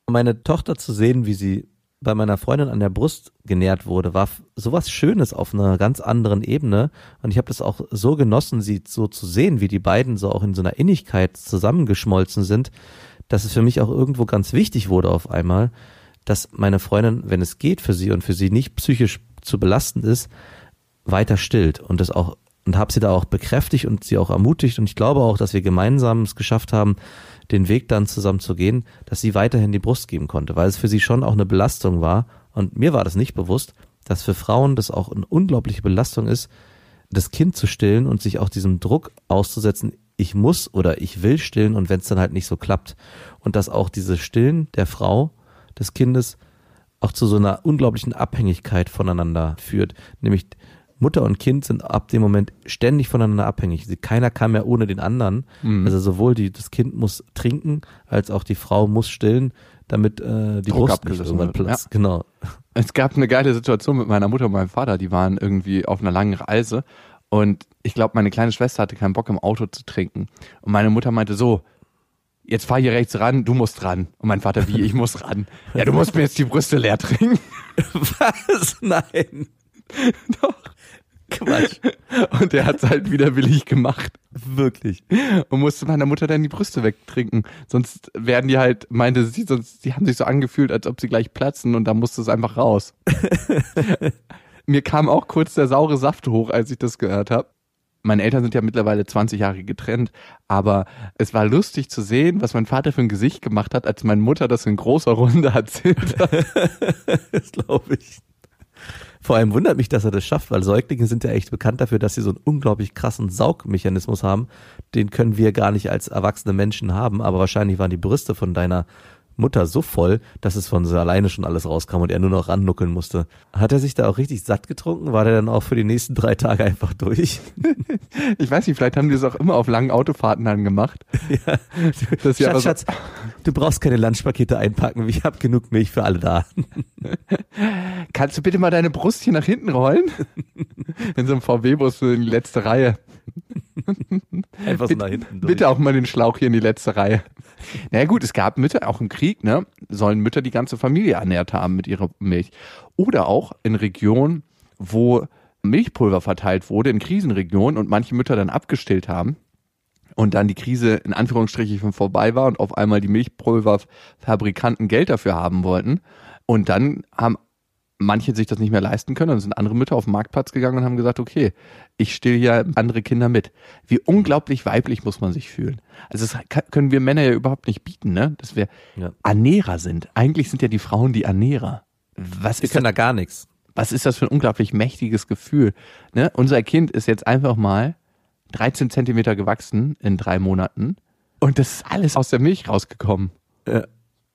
meine Tochter zu sehen, wie sie bei meiner Freundin an der Brust genährt wurde, war sowas Schönes auf einer ganz anderen Ebene. Und ich habe das auch so genossen, sie so zu sehen, wie die beiden so auch in so einer Innigkeit zusammengeschmolzen sind, dass es für mich auch irgendwo ganz wichtig wurde auf einmal, dass meine Freundin, wenn es geht für sie und für sie nicht psychisch zu belastend ist, weiter stillt und das auch und habe sie da auch bekräftigt und sie auch ermutigt. Und ich glaube auch, dass wir gemeinsam es geschafft haben, den Weg dann zusammen zu gehen, dass sie weiterhin die Brust geben konnte, weil es für sie schon auch eine Belastung war. Und mir war das nicht bewusst, dass für Frauen das auch eine unglaubliche Belastung ist, das Kind zu stillen und sich auch diesem Druck auszusetzen, ich muss oder ich will stillen und wenn es dann halt nicht so klappt und dass auch dieses Stillen der Frau des Kindes auch zu so einer unglaublichen Abhängigkeit voneinander führt. Nämlich Mutter und Kind sind ab dem Moment ständig voneinander abhängig. Keiner kann mehr ohne den anderen. Also sowohl die, das Kind muss trinken, als auch die Frau muss stillen, damit äh, die Druck Brust nicht irgendwann platzt. Genau. Es gab eine geile Situation mit meiner Mutter und meinem Vater. Die waren irgendwie auf einer langen Reise und ich glaube, meine kleine Schwester hatte keinen Bock im Auto zu trinken. Und meine Mutter meinte so, jetzt fahr hier rechts ran, du musst ran. Und mein Vater, wie, ich muss ran. Ja, du musst mir jetzt die Brüste leer trinken. Was? Nein. Doch. Quatsch. Und der hat's halt widerwillig gemacht Wirklich. und musste meiner Mutter dann die Brüste wegtrinken. Sonst werden die halt, meinte sie, sonst, die haben sich so angefühlt, als ob sie gleich platzen und da musste es einfach raus. Mir kam auch kurz der saure Saft hoch, als ich das gehört habe. Meine Eltern sind ja mittlerweile 20 Jahre getrennt, aber es war lustig zu sehen, was mein Vater für ein Gesicht gemacht hat, als meine Mutter das in großer Runde erzählt hat. Das glaube ich. Vor allem wundert mich, dass er das schafft, weil Säuglinge sind ja echt bekannt dafür, dass sie so einen unglaublich krassen Saugmechanismus haben. Den können wir gar nicht als erwachsene Menschen haben, aber wahrscheinlich waren die Brüste von deiner Mutter so voll, dass es von so alleine schon alles rauskam und er nur noch rannuckeln musste. Hat er sich da auch richtig satt getrunken? War der dann auch für die nächsten drei Tage einfach durch? Ich weiß nicht, vielleicht haben die das auch immer auf langen Autofahrten dann gemacht. ja. Ja aber Schatz, so- Schatz, du brauchst keine Lunchpakete einpacken, ich habe genug Milch für alle da. Kannst du bitte mal deine Brust hier nach hinten rollen? In so einem VW-Bus in die letzte Reihe. Einfach so nach hinten durch. bitte auch mal den Schlauch hier in die letzte Reihe. Na ja, gut, es gab Mütter, auch im Krieg, ne, sollen Mütter die ganze Familie ernährt haben mit ihrer Milch. Oder auch in Regionen, wo Milchpulver verteilt wurde, in Krisenregionen und manche Mütter dann abgestillt haben und dann die Krise in Anführungsstrichen vorbei war und auf einmal die Milchpulverfabrikanten Geld dafür haben wollten. Und dann haben manche sich das nicht mehr leisten können und sind andere Mütter auf den Marktplatz gegangen und haben gesagt, okay, ich still hier andere Kinder mit. Wie unglaublich weiblich muss man sich fühlen. Also das können wir Männer ja überhaupt nicht bieten, ne? Dass wir Ja. Ernährer sind. Eigentlich sind ja die Frauen die Ernährer. Was Wir ist, können das, da gar nichts. was ist das für ein unglaublich mächtiges Gefühl? Ne? Unser Kind ist jetzt einfach mal 13 Zentimeter gewachsen in drei Monaten und das ist alles aus der Milch rausgekommen. Ja.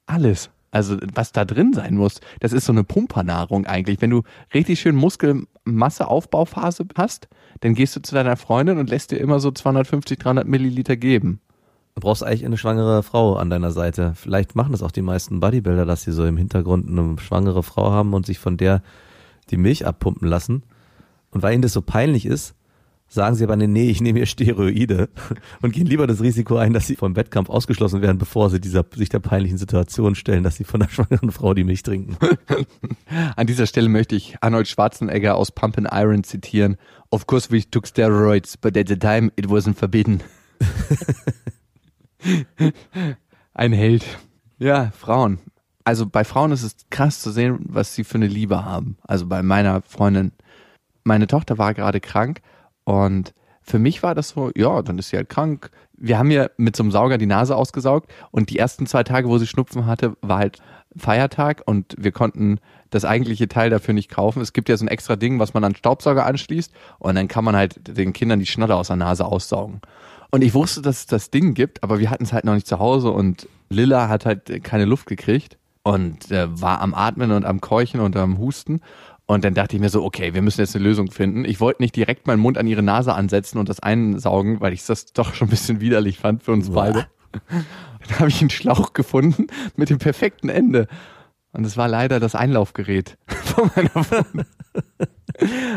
Alles. Also was da drin sein muss, das ist so eine Pumpernahrung eigentlich. Wenn du richtig schön Muskelmasseaufbauphase hast, dann gehst du zu deiner Freundin und lässt dir immer so 250, 300 Milliliter geben. Du brauchst eigentlich eine schwangere Frau an deiner Seite. Vielleicht machen das auch die meisten Bodybuilder, dass sie so im Hintergrund eine schwangere Frau haben und sich von der die Milch abpumpen lassen. Und weil ihnen das so peinlich ist, sagen sie aber, nee, nee, ich nehme hier Steroide und gehen lieber das Risiko ein, dass sie vom Wettkampf ausgeschlossen werden, bevor sie dieser, sich der peinlichen Situation stellen, dass sie von einer schwangeren Frau die Milch trinken. An dieser Stelle möchte ich Arnold Schwarzenegger aus Pump and Iron zitieren. Of course we took steroids, but at the time it wasn't forbidden. Ein Held. Ja, Frauen. Also bei Frauen ist es krass zu sehen, was sie für eine Liebe haben. Also bei meiner Freundin. Meine Tochter war gerade krank und für mich war das so, ja, dann ist sie halt krank. Wir haben ihr mit so einem Sauger die Nase ausgesaugt und die ersten zwei Tage, wo sie Schnupfen hatte, war halt Feiertag und wir konnten das eigentliche Teil dafür nicht kaufen. Es gibt ja so ein extra Ding, was man an Staubsauger anschließt und dann kann man halt den Kindern die Schnotter aus der Nase aussaugen. Und ich wusste, dass es das Ding gibt, aber wir hatten es halt noch nicht zu Hause und Lilla hat halt keine Luft gekriegt und äh, war am Atmen und am Keuchen und am Husten. Und dann dachte ich mir so, okay, wir müssen jetzt eine Lösung finden. Ich wollte nicht direkt meinen Mund an ihre Nase ansetzen und das einsaugen, weil ich das doch schon ein bisschen widerlich fand für uns beide. Dann habe ich einen Schlauch gefunden mit dem perfekten Ende. Und es war leider das Einlaufgerät von meiner Freundin.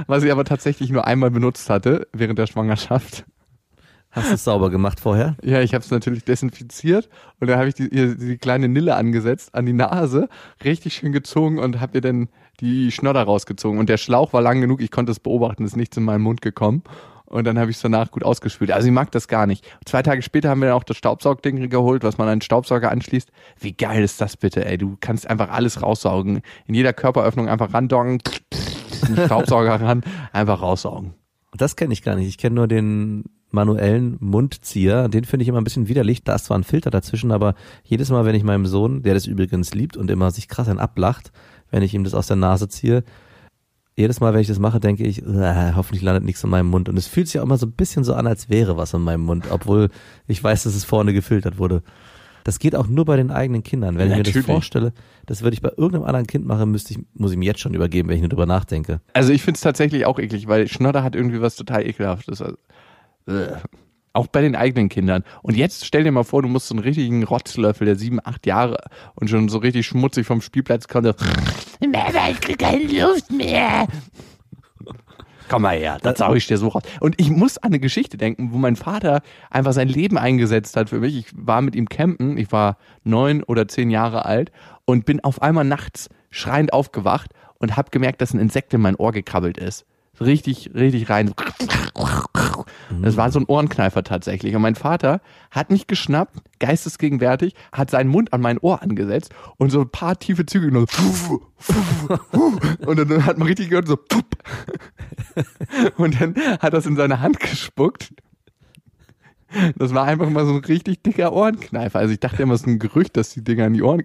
Was sie aber tatsächlich nur einmal benutzt hatte während der Schwangerschaft. Hast du es sauber gemacht vorher? Ja, ich habe es natürlich desinfiziert und dann habe ich die, ihr die kleine Nille angesetzt an die Nase, richtig schön gezogen und habe ihr dann die Schnodder rausgezogen. Und der Schlauch war lang genug, ich konnte es beobachten, ist nichts in meinen Mund gekommen. Und dann habe ich es danach gut ausgespült. Also ich mag das gar nicht. Zwei Tage später haben wir dann auch das Staubsaugding geholt, was man an den Staubsauger anschließt. Wie geil ist das bitte, ey? Du kannst einfach alles raussaugen. In jeder Körperöffnung einfach randocken, einen Staubsauger ran, einfach raussaugen. Das kenne ich gar nicht. Ich kenne nur den manuellen Mundzieher. Den finde ich immer ein bisschen widerlich. Da ist zwar ein Filter dazwischen, aber jedes Mal, wenn ich meinem Sohn, der das übrigens liebt und immer sich krass ein ablacht, wenn ich ihm das aus der Nase ziehe, jedes Mal, wenn ich das mache, denke ich, äh, hoffentlich landet nichts in meinem Mund. Und es fühlt sich auch immer so ein bisschen so an, als wäre was in meinem Mund, obwohl ich weiß, dass es vorne gefiltert wurde. Das geht auch nur bei den eigenen Kindern. Wenn ich mir das vorstelle, das würde ich bei irgendeinem anderen Kind machen, müsste ich, muss ich ihm jetzt schon übergeben, wenn ich nur drüber nachdenke. Also ich finde es tatsächlich auch eklig, weil Schnodder hat irgendwie was total ekelhaftes. Also, äh. Auch bei den eigenen Kindern. Und jetzt stell dir mal vor, du musst so einen richtigen Rotzlöffel, der sieben, acht Jahre und schon so richtig schmutzig vom Spielplatz kommt. so, Mama, ich krieg keine Luft mehr. Komm mal her, das sag ich dir so raus. Und ich muss an eine Geschichte denken, wo mein Vater einfach sein Leben eingesetzt hat für mich. Ich war mit ihm campen, ich war neun oder zehn Jahre alt und bin auf einmal nachts schreiend aufgewacht und habe gemerkt, dass ein Insekt in mein Ohr gekrabbelt ist. Richtig, richtig rein. Das war so ein Ohrenkneifer tatsächlich. Und mein Vater hat mich geschnappt, geistesgegenwärtig, hat seinen Mund an mein Ohr angesetzt und so ein paar tiefe Züge so und dann hat man richtig gehört so und dann hat er es in seine Hand gespuckt. Das war einfach mal so ein richtig dicker Ohrenkneifer. Also ich dachte immer, es ist ein Gerücht, dass die Dinger in die Ohren.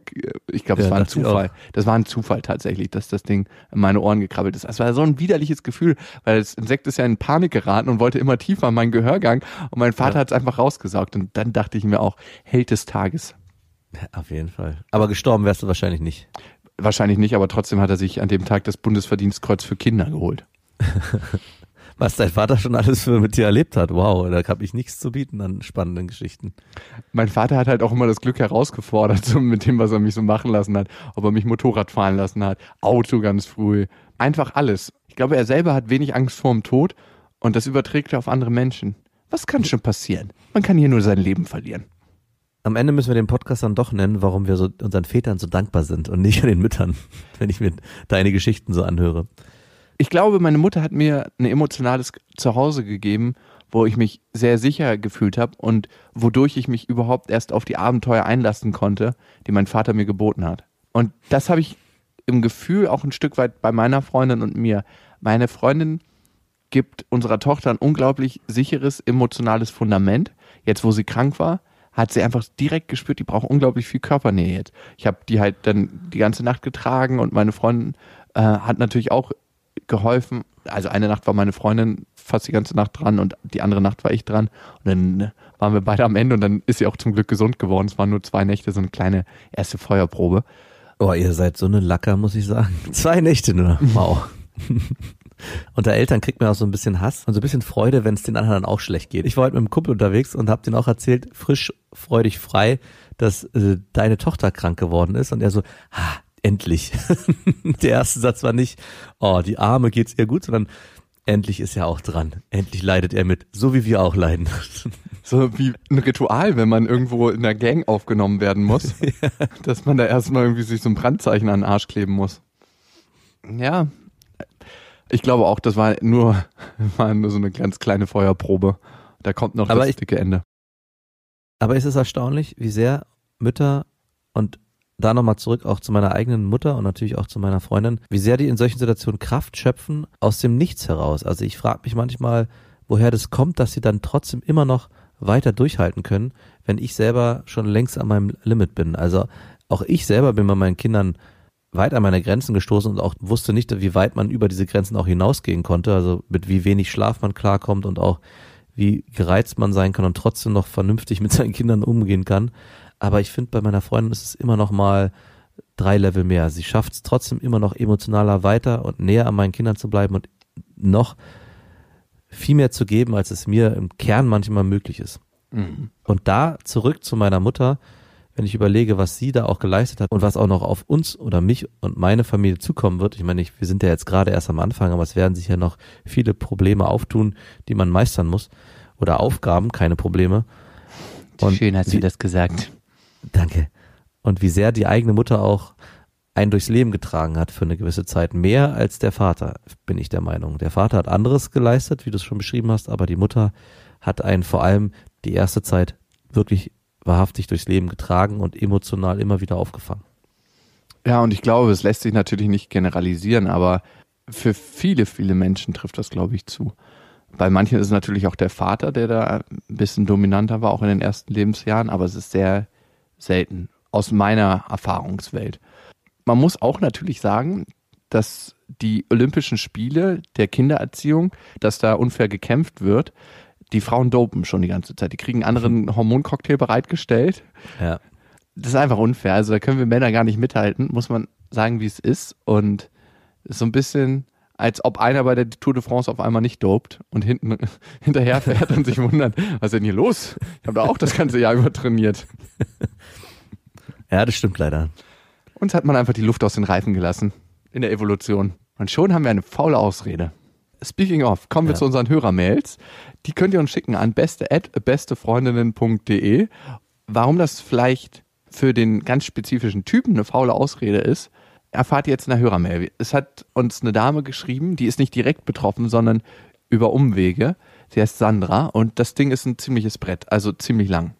Ich glaube, das Ja, war ein Zufall. Das war ein Zufall tatsächlich, dass das Ding in meine Ohren gekrabbelt ist. Es war so ein widerliches Gefühl, weil das Insekt ist ja in Panik geraten und wollte immer tiefer in meinen Gehörgang und mein Vater Ja. hat es einfach rausgesaugt. Und dann dachte ich mir auch, Held des Tages. Auf jeden Fall. Aber gestorben wärst du wahrscheinlich nicht. Wahrscheinlich nicht, aber trotzdem hat er sich an dem Tag das Bundesverdienstkreuz für Kinder geholt. Was dein Vater schon alles für mit dir erlebt hat. Wow, da habe ich nichts zu bieten an spannenden Geschichten. Mein Vater hat halt auch immer das Glück herausgefordert, so mit dem, was er mich so machen lassen hat. Ob er mich Motorrad fahren lassen hat, Auto ganz früh. Einfach alles. Ich glaube, er selber hat wenig Angst vor dem Tod und das überträgt er auf andere Menschen. Was kann schon passieren? Man kann hier nur sein Leben verlieren. Am Ende müssen wir den Podcast dann doch nennen, warum wir so unseren Vätern so dankbar sind und nicht den Müttern, wenn ich mir deine Geschichten so anhöre. Ich glaube, meine Mutter hat mir ein emotionales Zuhause gegeben, wo ich mich sehr sicher gefühlt habe und wodurch ich mich überhaupt erst auf die Abenteuer einlassen konnte, die mein Vater mir geboten hat. Und das habe ich im Gefühl auch ein Stück weit bei meiner Freundin und mir. Meine Freundin gibt unserer Tochter ein unglaublich sicheres emotionales Fundament. Jetzt, wo sie krank war, hat sie einfach direkt gespürt, die braucht unglaublich viel Körpernähe jetzt. Ich habe die halt dann die ganze Nacht getragen und meine Freundin äh, hat natürlich auch geholfen. Also eine Nacht war meine Freundin fast die ganze Nacht dran und die andere Nacht war ich dran. Und dann äh, waren wir beide am Ende und dann ist sie auch zum Glück gesund geworden. Es waren nur zwei Nächte, so eine kleine erste Feuerprobe. Oh, ihr seid so eine Lacker, muss ich sagen. Zwei Nächte nur. Wow. Unter Eltern kriegt man auch so ein bisschen Hass und so ein bisschen Freude, wenn es den anderen auch schlecht geht. Ich war heute mit einem Kumpel unterwegs und habe den auch erzählt, frisch, freudig, frei, dass äh, deine Tochter krank geworden ist. Und er so, ah, endlich. Der erste Satz war nicht, oh, die Arme geht's ihr gut, sondern endlich ist er auch dran. Endlich leidet er mit, so wie wir auch leiden. So wie ein Ritual, wenn man irgendwo in der Gang aufgenommen werden muss, ja. dass man da erstmal irgendwie sich so ein Brandzeichen an den Arsch kleben muss. Ja, ich glaube auch, das war nur, war nur so eine ganz kleine Feuerprobe. Da kommt noch aber das ich, dicke Ende. Aber ist es erstaunlich, wie sehr Mütter und da nochmal zurück auch zu meiner eigenen Mutter und natürlich auch zu meiner Freundin, wie sehr die in solchen Situationen Kraft schöpfen aus dem Nichts heraus. Also ich frage mich manchmal, woher das kommt, dass sie dann trotzdem immer noch weiter durchhalten können, wenn ich selber schon längst an meinem Limit bin. Also auch ich selber bin bei meinen Kindern weit an meine Grenzen gestoßen und auch wusste nicht, wie weit man über diese Grenzen auch hinausgehen konnte. Also mit wie wenig Schlaf man klarkommt und auch wie gereizt man sein kann und trotzdem noch vernünftig mit seinen Kindern umgehen kann. Aber ich finde, bei meiner Freundin ist es immer noch mal drei Level mehr. Sie schafft es trotzdem immer noch emotionaler weiter und näher an meinen Kindern zu bleiben und noch viel mehr zu geben, als es mir im Kern manchmal möglich ist. Mhm. Und da zurück zu meiner Mutter, wenn ich überlege, was sie da auch geleistet hat und was auch noch auf uns oder mich und meine Familie zukommen wird. Ich meine, ich, wir sind ja jetzt gerade erst am Anfang, aber es werden sich ja noch viele Probleme auftun, die man meistern muss. Oder Aufgaben, keine Probleme. Und Schön hast wie, du das gesagt. Danke. Und wie sehr die eigene Mutter auch einen durchs Leben getragen hat für eine gewisse Zeit. Mehr als der Vater, bin ich der Meinung. Der Vater hat anderes geleistet, wie du es schon beschrieben hast, aber die Mutter hat einen vor allem die erste Zeit wirklich wahrhaftig durchs Leben getragen und emotional immer wieder aufgefangen. Ja, und ich glaube, es lässt sich natürlich nicht generalisieren, aber für viele, viele Menschen trifft das, glaube ich, zu. Bei manchen ist es natürlich auch der Vater, der da ein bisschen dominanter war, auch in den ersten Lebensjahren, aber es ist sehr selten aus meiner Erfahrungswelt. Man muss auch natürlich sagen, dass die Olympischen Spiele der Kindererziehung, dass da unfair gekämpft wird, die Frauen dopen schon die ganze Zeit. Die kriegen einen anderen Hormoncocktail bereitgestellt. Ja. Das ist einfach unfair. Also da können wir Männer gar nicht mithalten, muss man sagen, wie es ist. Und so ein bisschen, als ob einer bei der Tour de France auf einmal nicht dopt und hinten hinterher fährt und sich wundert, was ist denn hier los? Ich habe da auch das ganze Jahr über trainiert. Ja, das stimmt leider. Uns hat man einfach die Luft aus den Reifen gelassen in der Evolution. Und schon haben wir eine faule Ausrede. Speaking of, kommen wir ja. zu unseren Hörermails. Die könnt ihr uns schicken an beste@bestefreundinnen.de. Warum das vielleicht für den ganz spezifischen Typen eine faule Ausrede ist, erfahrt ihr jetzt in der Hörermail. Es hat uns eine Dame geschrieben, die ist nicht direkt betroffen, sondern über Umwege. Sie heißt Sandra und das Ding ist ein ziemliches Brett, also ziemlich lang.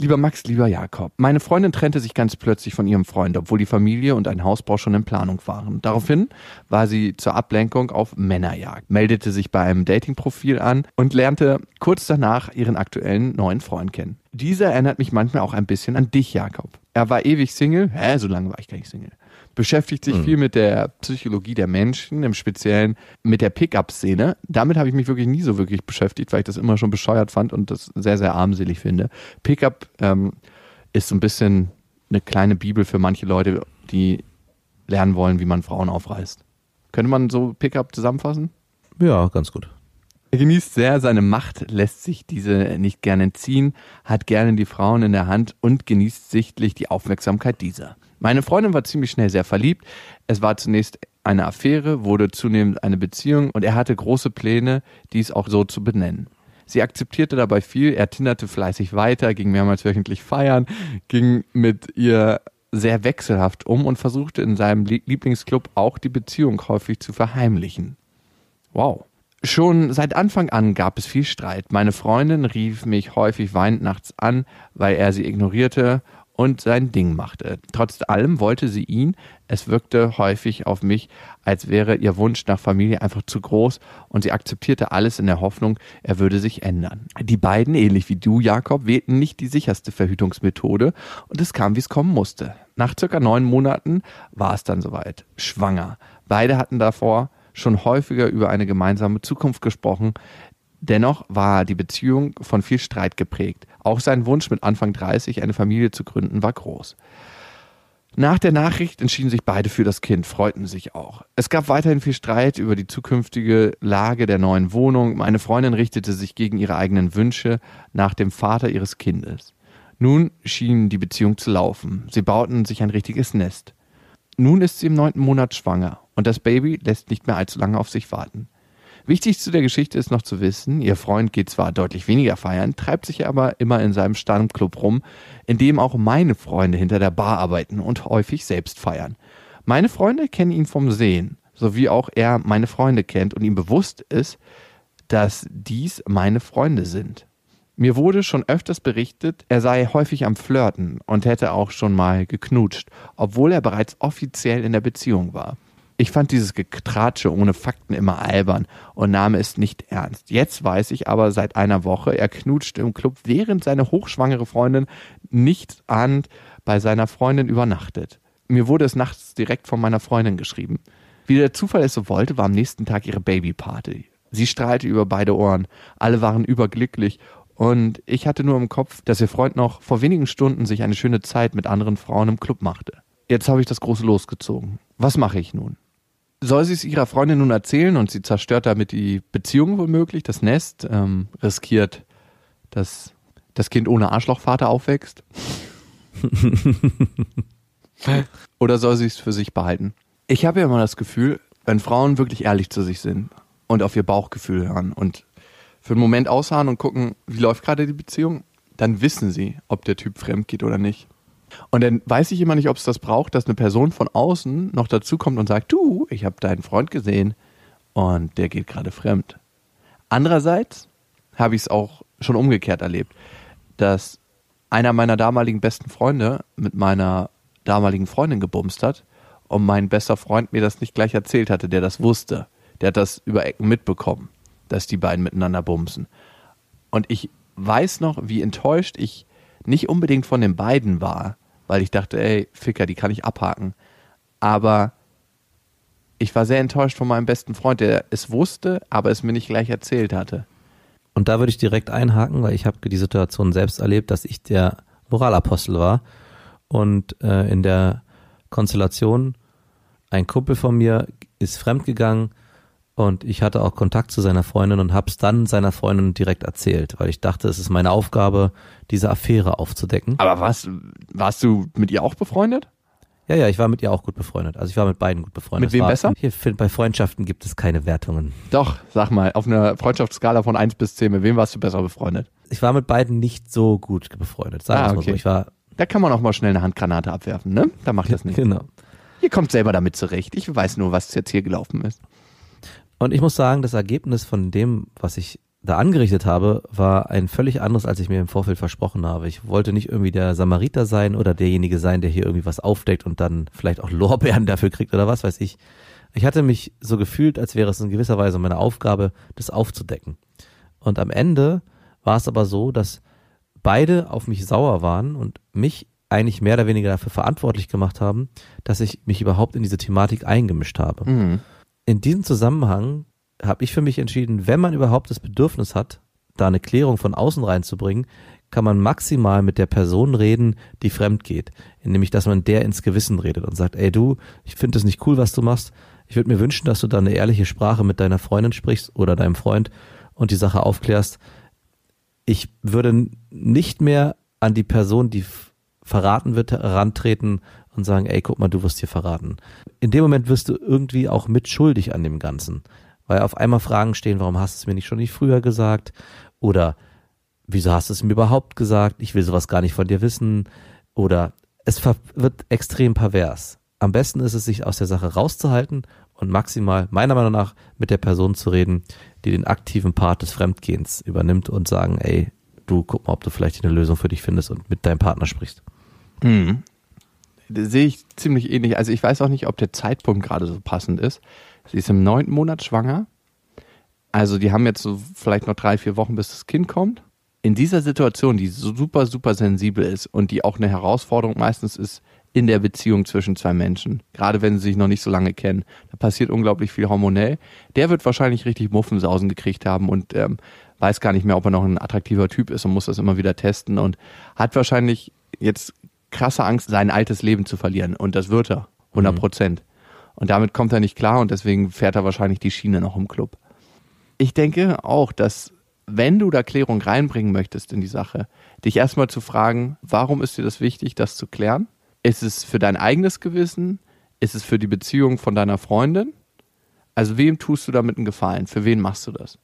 Lieber Max, lieber Jakob, meine Freundin trennte sich ganz plötzlich von ihrem Freund, obwohl die Familie und ein Hausbau schon in Planung waren. Daraufhin war sie zur Ablenkung auf Männerjagd, meldete sich bei einem Datingprofil an und lernte kurz danach ihren aktuellen neuen Freund kennen. Dieser erinnert mich manchmal auch ein bisschen an dich, Jakob. Er war ewig Single, hä, so lange war ich gar nicht Single beschäftigt sich mhm. viel mit der Psychologie der Menschen, im Speziellen mit der Pickup-Szene. Damit habe ich mich wirklich nie so wirklich beschäftigt, weil ich das immer schon bescheuert fand und das sehr, sehr armselig finde. Pickup ähm, ist so ein bisschen eine kleine Bibel für manche Leute, die lernen wollen, wie man Frauen aufreißt. Könnte man so Pickup zusammenfassen? Ja, ganz gut. Er genießt sehr seine Macht, lässt sich diese nicht gerne entziehen, hat gerne die Frauen in der Hand und genießt sichtlich die Aufmerksamkeit dieser. Meine Freundin war ziemlich schnell sehr verliebt. Es war zunächst eine Affäre, wurde zunehmend eine Beziehung und er hatte große Pläne, dies auch so zu benennen. Sie akzeptierte dabei viel, er tinderte fleißig weiter, ging mehrmals wöchentlich feiern, ging mit ihr sehr wechselhaft um und versuchte in seinem Lieblingsclub auch die Beziehung häufig zu verheimlichen. Wow. Schon seit Anfang an gab es viel Streit. Meine Freundin rief mich häufig weinend nachts an, weil er sie ignorierte und sein Ding machte. Trotz allem wollte sie ihn. Es wirkte häufig auf mich, als wäre ihr Wunsch nach Familie einfach zu groß und sie akzeptierte alles in der Hoffnung, er würde sich ändern. Die beiden, ähnlich wie du, Jakob, wählten nicht die sicherste Verhütungsmethode und es kam, wie es kommen musste. Nach circa neun Monaten war es dann soweit. Schwanger. Beide hatten davor schon häufiger über eine gemeinsame Zukunft gesprochen. Dennoch war die Beziehung von viel Streit geprägt. Auch sein Wunsch mit Anfang 30 eine Familie zu gründen war groß. Nach der Nachricht entschieden sich beide für das Kind, freuten sich auch. Es gab weiterhin viel Streit über die zukünftige Lage der neuen Wohnung. Meine Freundin richtete sich gegen ihre eigenen Wünsche nach dem Vater ihres Kindes. Nun schien die Beziehung zu laufen. Sie bauten sich ein richtiges Nest. Nun ist sie im neunten Monat schwanger und das Baby lässt nicht mehr allzu lange auf sich warten. Wichtig zu der Geschichte ist noch zu wissen, ihr Freund geht zwar deutlich weniger feiern, treibt sich aber immer in seinem Stammclub rum, in dem auch meine Freunde hinter der Bar arbeiten und häufig selbst feiern. Meine Freunde kennen ihn vom Sehen, so wie auch er meine Freunde kennt und ihm bewusst ist, dass dies meine Freunde sind. Mir wurde schon öfters berichtet, er sei häufig am Flirten und hätte auch schon mal geknutscht, obwohl er bereits offiziell in der Beziehung war. Ich fand dieses Getratsche ohne Fakten immer albern und nahm es nicht ernst. Jetzt weiß ich aber seit einer Woche, er knutscht im Club, während seine hochschwangere Freundin nicht ahnt bei seiner Freundin übernachtet. Mir wurde es nachts direkt von meiner Freundin geschrieben. Wie der Zufall es so wollte, war am nächsten Tag ihre Babyparty. Sie strahlte über beide Ohren. Alle waren überglücklich und ich hatte nur im Kopf, dass ihr Freund noch vor wenigen Stunden sich eine schöne Zeit mit anderen Frauen im Club machte. Jetzt habe ich das große losgezogen. Was mache ich nun? Soll sie es ihrer Freundin nun erzählen und sie zerstört damit die Beziehung womöglich, das Nest, ähm, riskiert, dass das Kind ohne Arschlochvater aufwächst? Oder soll sie es für sich behalten? Ich habe ja immer das Gefühl, wenn Frauen wirklich ehrlich zu sich sind und auf ihr Bauchgefühl hören und für einen Moment ausharren und gucken, wie läuft gerade die Beziehung, dann wissen sie, ob der Typ fremd geht oder nicht. Und dann weiß ich immer nicht, ob es das braucht, dass eine Person von außen noch dazukommt und sagt, du, ich habe deinen Freund gesehen und der geht gerade fremd. Andererseits habe ich es auch schon umgekehrt erlebt, dass einer meiner damaligen besten Freunde mit meiner damaligen Freundin gebumst hat und mein bester Freund mir das nicht gleich erzählt hatte, der das wusste. Der hat das über Ecken mitbekommen, dass die beiden miteinander bumsen. Und ich weiß noch, wie enttäuscht ich nicht unbedingt von den beiden war, weil ich dachte, ey, Ficker, die kann ich abhaken. Aber ich war sehr enttäuscht von meinem besten Freund, der es wusste, aber es mir nicht gleich erzählt hatte. Und da würde ich direkt einhaken, weil ich habe die Situation selbst erlebt, dass ich der Moralapostel war und äh, in der Konstellation ein Kumpel von mir ist fremdgegangen und ich hatte auch Kontakt zu seiner Freundin und habe es dann seiner Freundin direkt erzählt, weil ich dachte, es ist meine Aufgabe, diese Affäre aufzudecken. Aber warst, warst du mit ihr auch befreundet? Ja, ja, ich war mit ihr auch gut befreundet. Also ich war mit beiden gut befreundet. Mit wem war, besser? Hier, bei Freundschaften gibt es keine Wertungen. Doch, sag mal, auf einer Freundschaftsskala von 1 bis 10, mit wem warst du besser befreundet? Ich war mit beiden nicht so gut befreundet. Sagen ah, okay. so. Ich war da kann man auch mal schnell eine Handgranate abwerfen, ne? Da macht das nicht. Genau. Ihr kommt selber damit zurecht. Ich weiß nur, was jetzt hier gelaufen ist. Und ich muss sagen, das Ergebnis von dem, was ich da angerichtet habe, war ein völlig anderes, als ich mir im Vorfeld versprochen habe. Ich wollte nicht irgendwie der Samariter sein oder derjenige sein, der hier irgendwie was aufdeckt und dann vielleicht auch Lorbeeren dafür kriegt oder was weiß ich. Ich hatte mich so gefühlt, als wäre es in gewisser Weise meine Aufgabe, das aufzudecken. Und am Ende war es aber so, dass beide auf mich sauer waren und mich eigentlich mehr oder weniger dafür verantwortlich gemacht haben, dass ich mich überhaupt in diese Thematik eingemischt habe. Mhm. In diesem Zusammenhang habe ich für mich entschieden, wenn man überhaupt das Bedürfnis hat, da eine Klärung von außen reinzubringen, kann man maximal mit der Person reden, die fremd geht. Nämlich, dass man der ins Gewissen redet und sagt, ey du, ich finde es nicht cool, was du machst. Ich würde mir wünschen, dass du da eine ehrliche Sprache mit deiner Freundin sprichst oder deinem Freund und die Sache aufklärst. Ich würde nicht mehr an die Person, die verraten wird, herantreten und sagen, ey, guck mal, du wirst hier verraten. In dem Moment wirst du irgendwie auch mitschuldig an dem Ganzen, weil auf einmal Fragen stehen, warum hast du es mir nicht schon nicht früher gesagt? Oder wieso hast du es mir überhaupt gesagt? Ich will sowas gar nicht von dir wissen. Oder es wird extrem pervers. Am besten ist es, sich aus der Sache rauszuhalten und maximal, meiner Meinung nach, mit der Person zu reden, die den aktiven Part des Fremdgehens übernimmt und sagen, ey, du guck mal, ob du vielleicht eine Lösung für dich findest und mit deinem Partner sprichst. Mhm. Sehe ich ziemlich ähnlich. Also ich weiß auch nicht, ob der Zeitpunkt gerade so passend ist. Sie ist im neunten Monat schwanger. Also die haben jetzt so vielleicht noch drei, vier Wochen, bis das Kind kommt. In dieser Situation, die so super, super sensibel ist und die auch eine Herausforderung meistens ist in der Beziehung zwischen zwei Menschen, gerade wenn sie sich noch nicht so lange kennen, da passiert unglaublich viel hormonell. Der wird wahrscheinlich richtig Muffensausen gekriegt haben und ähm, weiß gar nicht mehr, ob er noch ein attraktiver Typ ist und muss das immer wieder testen und hat wahrscheinlich jetzt krasse Angst, sein altes Leben zu verlieren. Und das wird er. 100 Prozent. Und damit kommt er nicht klar und deswegen fährt er wahrscheinlich die Schiene noch im Club. Ich denke auch, dass wenn du da Klärung reinbringen möchtest in die Sache, dich erstmal zu fragen, warum ist dir das wichtig, das zu klären? Ist es für dein eigenes Gewissen? Ist es für die Beziehung von deiner Freundin? Also wem tust du damit einen Gefallen? Für wen machst du das?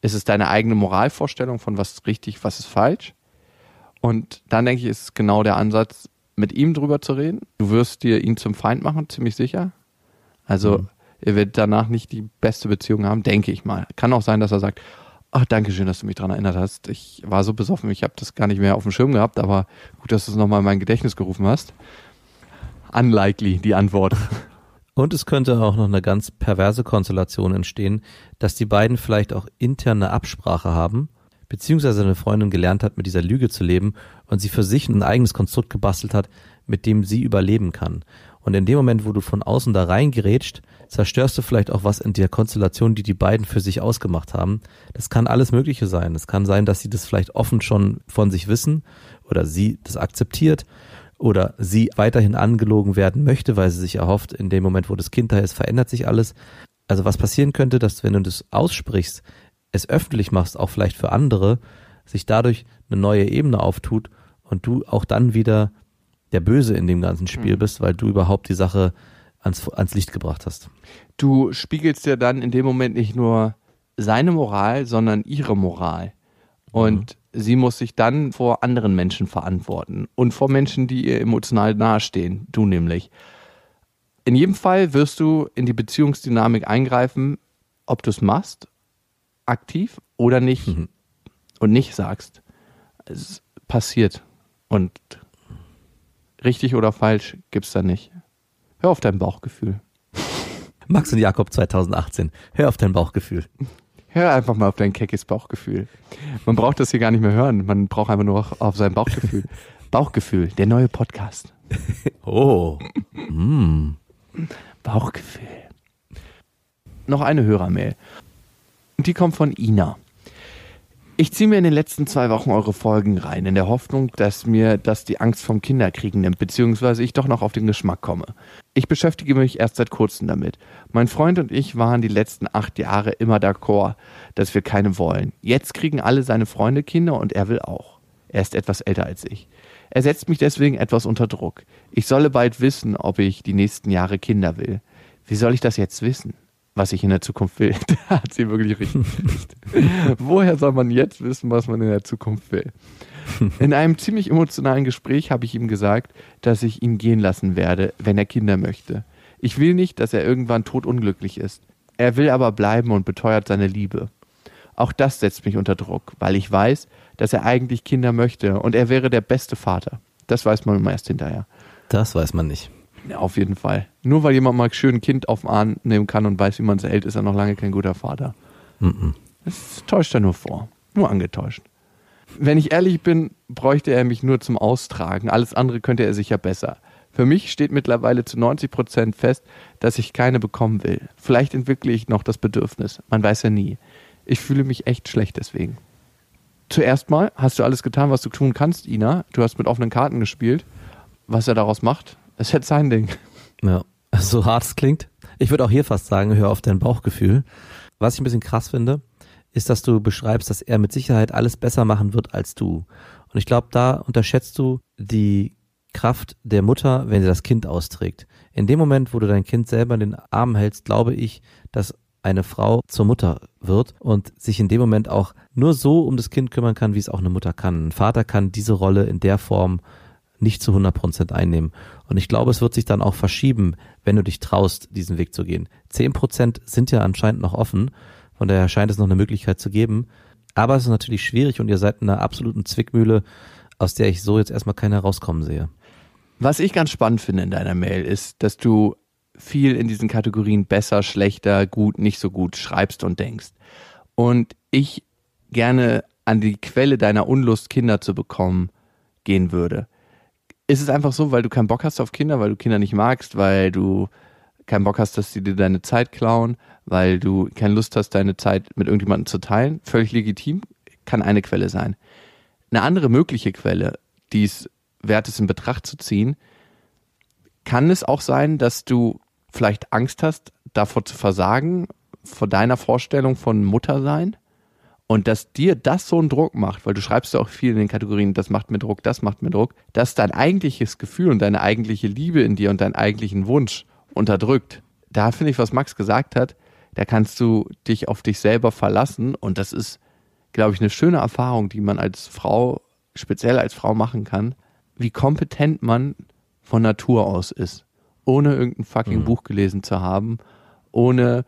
Ist es deine eigene Moralvorstellung von was ist richtig, was ist falsch? Und dann denke ich, ist es genau der Ansatz, mit ihm drüber zu reden. Du wirst dir ihn zum Feind machen, ziemlich sicher. Also Mhm. er wird danach nicht die beste Beziehung haben, denke ich mal. Kann auch sein, dass er sagt, ach, danke schön, dass du mich daran erinnert hast. Ich war so besoffen, ich habe das gar nicht mehr auf dem Schirm gehabt, aber gut, dass du es nochmal in mein Gedächtnis gerufen hast. Unlikely, die Antwort. Und es könnte auch noch eine ganz perverse Konstellation entstehen, dass die beiden vielleicht auch interne Absprache haben, beziehungsweise eine Freundin gelernt hat, mit dieser Lüge zu leben und sie für sich ein eigenes Konstrukt gebastelt hat, mit dem sie überleben kann. Und in dem Moment, wo du von außen da reingerätscht, zerstörst du vielleicht auch was in der Konstellation, die die beiden für sich ausgemacht haben. Das kann alles Mögliche sein. Es kann sein, dass sie das vielleicht offen schon von sich wissen oder sie das akzeptiert oder sie weiterhin angelogen werden möchte, weil sie sich erhofft, in dem Moment, wo das Kind da ist, verändert sich alles. Also was passieren könnte, dass wenn du das aussprichst, es öffentlich machst, auch vielleicht für andere, sich dadurch eine neue Ebene auftut und du auch dann wieder der Böse in dem ganzen Spiel bist, weil du überhaupt die Sache ans, ans Licht gebracht hast. Du spiegelst ja dann in dem Moment nicht nur seine Moral, sondern ihre Moral. Und sie muss sich dann vor anderen Menschen verantworten und vor Menschen, die ihr emotional nahestehen, du nämlich. In jedem Fall wirst du in die Beziehungsdynamik eingreifen, ob du es machst, aktiv oder nicht und nicht sagst. Es passiert und richtig oder falsch gibt's da nicht. Hör auf dein Bauchgefühl. Max und Jakob 2018. Hör auf dein Bauchgefühl. Hör einfach mal auf dein keckes Bauchgefühl. Man braucht das hier gar nicht mehr hören. Man braucht einfach nur auf sein Bauchgefühl. Bauchgefühl, der neue Podcast. Oh. Mm. Bauchgefühl. Noch eine Hörermail. Und die kommt von Ina. Ich ziehe mir in den letzten zwei Wochen eure Folgen rein, in der Hoffnung, dass mir das die Angst vom Kinderkriegen nimmt, beziehungsweise ich doch noch auf den Geschmack komme. Ich beschäftige mich erst seit kurzem damit. Mein Freund und ich waren die letzten acht Jahre immer d'accord, dass wir keine wollen. Jetzt kriegen alle seine Freunde Kinder und er will auch. Er ist etwas älter als ich. Er setzt mich deswegen etwas unter Druck. Ich solle bald wissen, ob ich die nächsten Jahre Kinder will. Wie soll ich das jetzt wissen? Was ich in der Zukunft will. da hat sie wirklich richtig recht. Woher soll man jetzt wissen, was man in der Zukunft will? In einem ziemlich emotionalen Gespräch habe ich ihm gesagt, dass ich ihn gehen lassen werde, wenn er Kinder möchte. Ich will nicht, dass er irgendwann totunglücklich ist. Er will aber bleiben und beteuert seine Liebe. Auch das setzt mich unter Druck, weil ich weiß, dass er eigentlich Kinder möchte und er wäre der beste Vater. Das weiß man immer erst hinterher. Das weiß man nicht. Ja, auf jeden Fall. Nur weil jemand mal schön ein Kind auf den Arm nehmen kann und weiß, wie man es hält, ist er noch lange kein guter Vater. Mm-mm. Das täuscht er nur vor. Nur angetäuscht. Wenn ich ehrlich bin, bräuchte er mich nur zum Austragen. Alles andere könnte er sicher besser. Für mich steht mittlerweile zu 90 Prozent fest, dass ich keine bekommen will. Vielleicht entwickle ich noch das Bedürfnis. Man weiß ja nie. Ich fühle mich echt schlecht deswegen. Zuerst mal hast du alles getan, was du tun kannst, Ina. Du hast mit offenen Karten gespielt. Was er daraus macht, ist jetzt sein Ding. Ja, so hart es klingt. Ich würde auch hier fast sagen, hör auf dein Bauchgefühl. Was ich ein bisschen krass finde, ist, dass du beschreibst, dass er mit Sicherheit alles besser machen wird als du. Und ich glaube, da unterschätzt du die Kraft der Mutter, wenn sie das Kind austrägt. In dem Moment, wo du dein Kind selber in den Arm hältst, glaube ich, dass eine Frau zur Mutter wird und sich in dem Moment auch nur so um das Kind kümmern kann, wie es auch eine Mutter kann. Ein Vater kann diese Rolle in der Form nicht zu 100 Prozent einnehmen. Und ich glaube, es wird sich dann auch verschieben, wenn du dich traust, diesen Weg zu gehen. 10 Prozent sind ja anscheinend noch offen. Von daher scheint es noch eine Möglichkeit zu geben. Aber es ist natürlich schwierig und ihr seid in einer absoluten Zwickmühle, aus der ich so jetzt erstmal keine herauskommen sehe. Was ich ganz spannend finde in deiner Mail ist, dass du viel in diesen Kategorien besser, schlechter, gut, nicht so gut schreibst und denkst. Und ich gerne an die Quelle deiner Unlust, Kinder zu bekommen, gehen würde. Ist es einfach so, weil du keinen Bock hast auf Kinder, weil du Kinder nicht magst, weil du keinen Bock hast, dass sie dir deine Zeit klauen, weil du keine Lust hast, deine Zeit mit irgendjemandem zu teilen? Völlig legitim, kann eine Quelle sein. Eine andere mögliche Quelle, die es wert ist, in Betracht zu ziehen, kann es auch sein, dass du vielleicht Angst hast, davor zu versagen, vor deiner Vorstellung von Muttersein? Und dass dir das so einen Druck macht, weil du schreibst ja auch viel in den Kategorien, das macht mir Druck, das macht mir Druck, dass dein eigentliches Gefühl und deine eigentliche Liebe in dir und deinen eigentlichen Wunsch unterdrückt. Da finde ich, was Max gesagt hat, da kannst du dich auf dich selber verlassen und das ist, glaube ich, eine schöne Erfahrung, die man als Frau, speziell als Frau machen kann, wie kompetent man von Natur aus ist, ohne irgendein fucking Mhm. Buch gelesen zu haben, ohne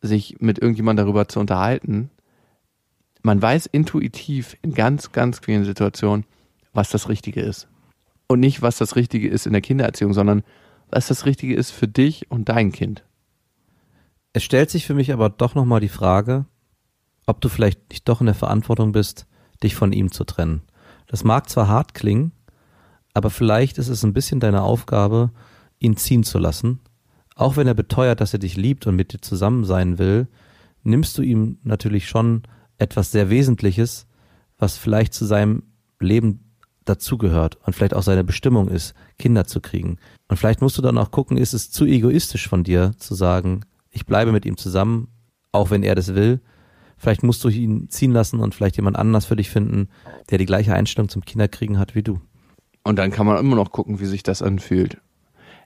sich mit irgendjemand darüber zu unterhalten. Man weiß intuitiv in ganz, ganz vielen Situationen, was das Richtige ist. Und nicht, was das Richtige ist in der Kindererziehung, sondern was das Richtige ist für dich und dein Kind. Es stellt sich für mich aber doch nochmal die Frage, ob du vielleicht nicht doch in der Verantwortung bist, dich von ihm zu trennen. Das mag zwar hart klingen, aber vielleicht ist es ein bisschen deine Aufgabe, ihn ziehen zu lassen. Auch wenn er beteuert, dass er dich liebt und mit dir zusammen sein will, nimmst du ihm natürlich schon etwas sehr Wesentliches, was vielleicht zu seinem Leben dazugehört und vielleicht auch seine Bestimmung ist, Kinder zu kriegen. Und vielleicht musst du dann auch gucken, ist es zu egoistisch von dir zu sagen, ich bleibe mit ihm zusammen, auch wenn er das will. Vielleicht musst du ihn ziehen lassen und vielleicht jemand anders für dich finden, der die gleiche Einstellung zum Kinderkriegen hat wie du. Und dann kann man immer noch gucken, wie sich das anfühlt.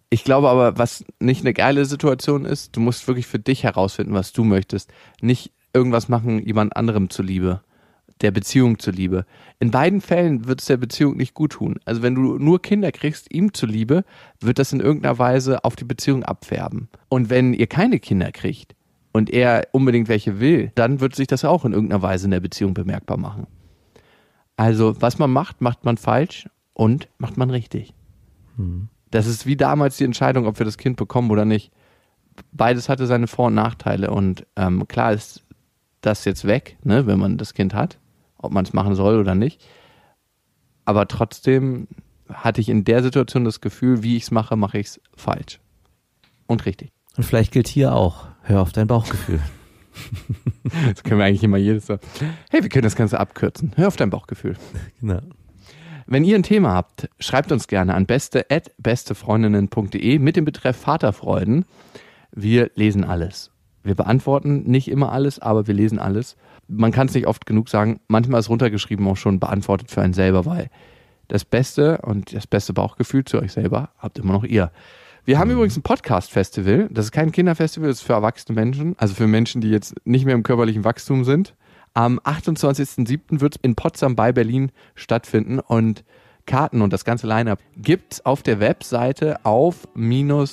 Ich glaube aber, was nicht eine geile Situation ist, du musst wirklich für dich herausfinden, was du möchtest. Nicht irgendwas machen jemand anderem zuliebe, der Beziehung zuliebe. In beiden Fällen wird es der Beziehung nicht gut tun. Also wenn du nur Kinder kriegst, ihm zuliebe, wird das in irgendeiner Weise auf die Beziehung abfärben. Und wenn ihr keine Kinder kriegt und er unbedingt welche will, dann wird sich das auch in irgendeiner Weise in der Beziehung bemerkbar machen. Also was man macht, macht man falsch und macht man richtig. Das ist wie damals die Entscheidung, ob wir das Kind bekommen oder nicht. Beides hatte seine Vor- und Nachteile und ähm, klar ist das jetzt weg, ne, wenn man das Kind hat, ob man es machen soll oder nicht. Aber trotzdem hatte ich in der Situation das Gefühl, wie ich es mache, mache ich es falsch. Und richtig. Und vielleicht gilt hier auch, hör auf dein Bauchgefühl. Das können wir eigentlich immer jedes Mal. Hey, wir können das Ganze abkürzen. Hör auf dein Bauchgefühl. Genau. Wenn ihr ein Thema habt, schreibt uns gerne an beste.bestefreundinnen.de mit dem Betreff Vaterfreuden. Wir lesen alles. Wir beantworten nicht immer alles, aber wir lesen alles. Man kann es nicht oft genug sagen. Manchmal ist runtergeschrieben auch schon beantwortet für einen selber, weil das Beste und das beste Bauchgefühl zu euch selber habt immer noch ihr. Wir haben übrigens ein Podcast-Festival. Das ist kein Kinderfestival, das ist für erwachsene Menschen, also für Menschen, die jetzt nicht mehr im körperlichen Wachstum sind. Am 28.07. wird es in Potsdam bei Berlin stattfinden und Karten und das ganze Line-Up gibt's auf der Webseite auf die-ohren.com.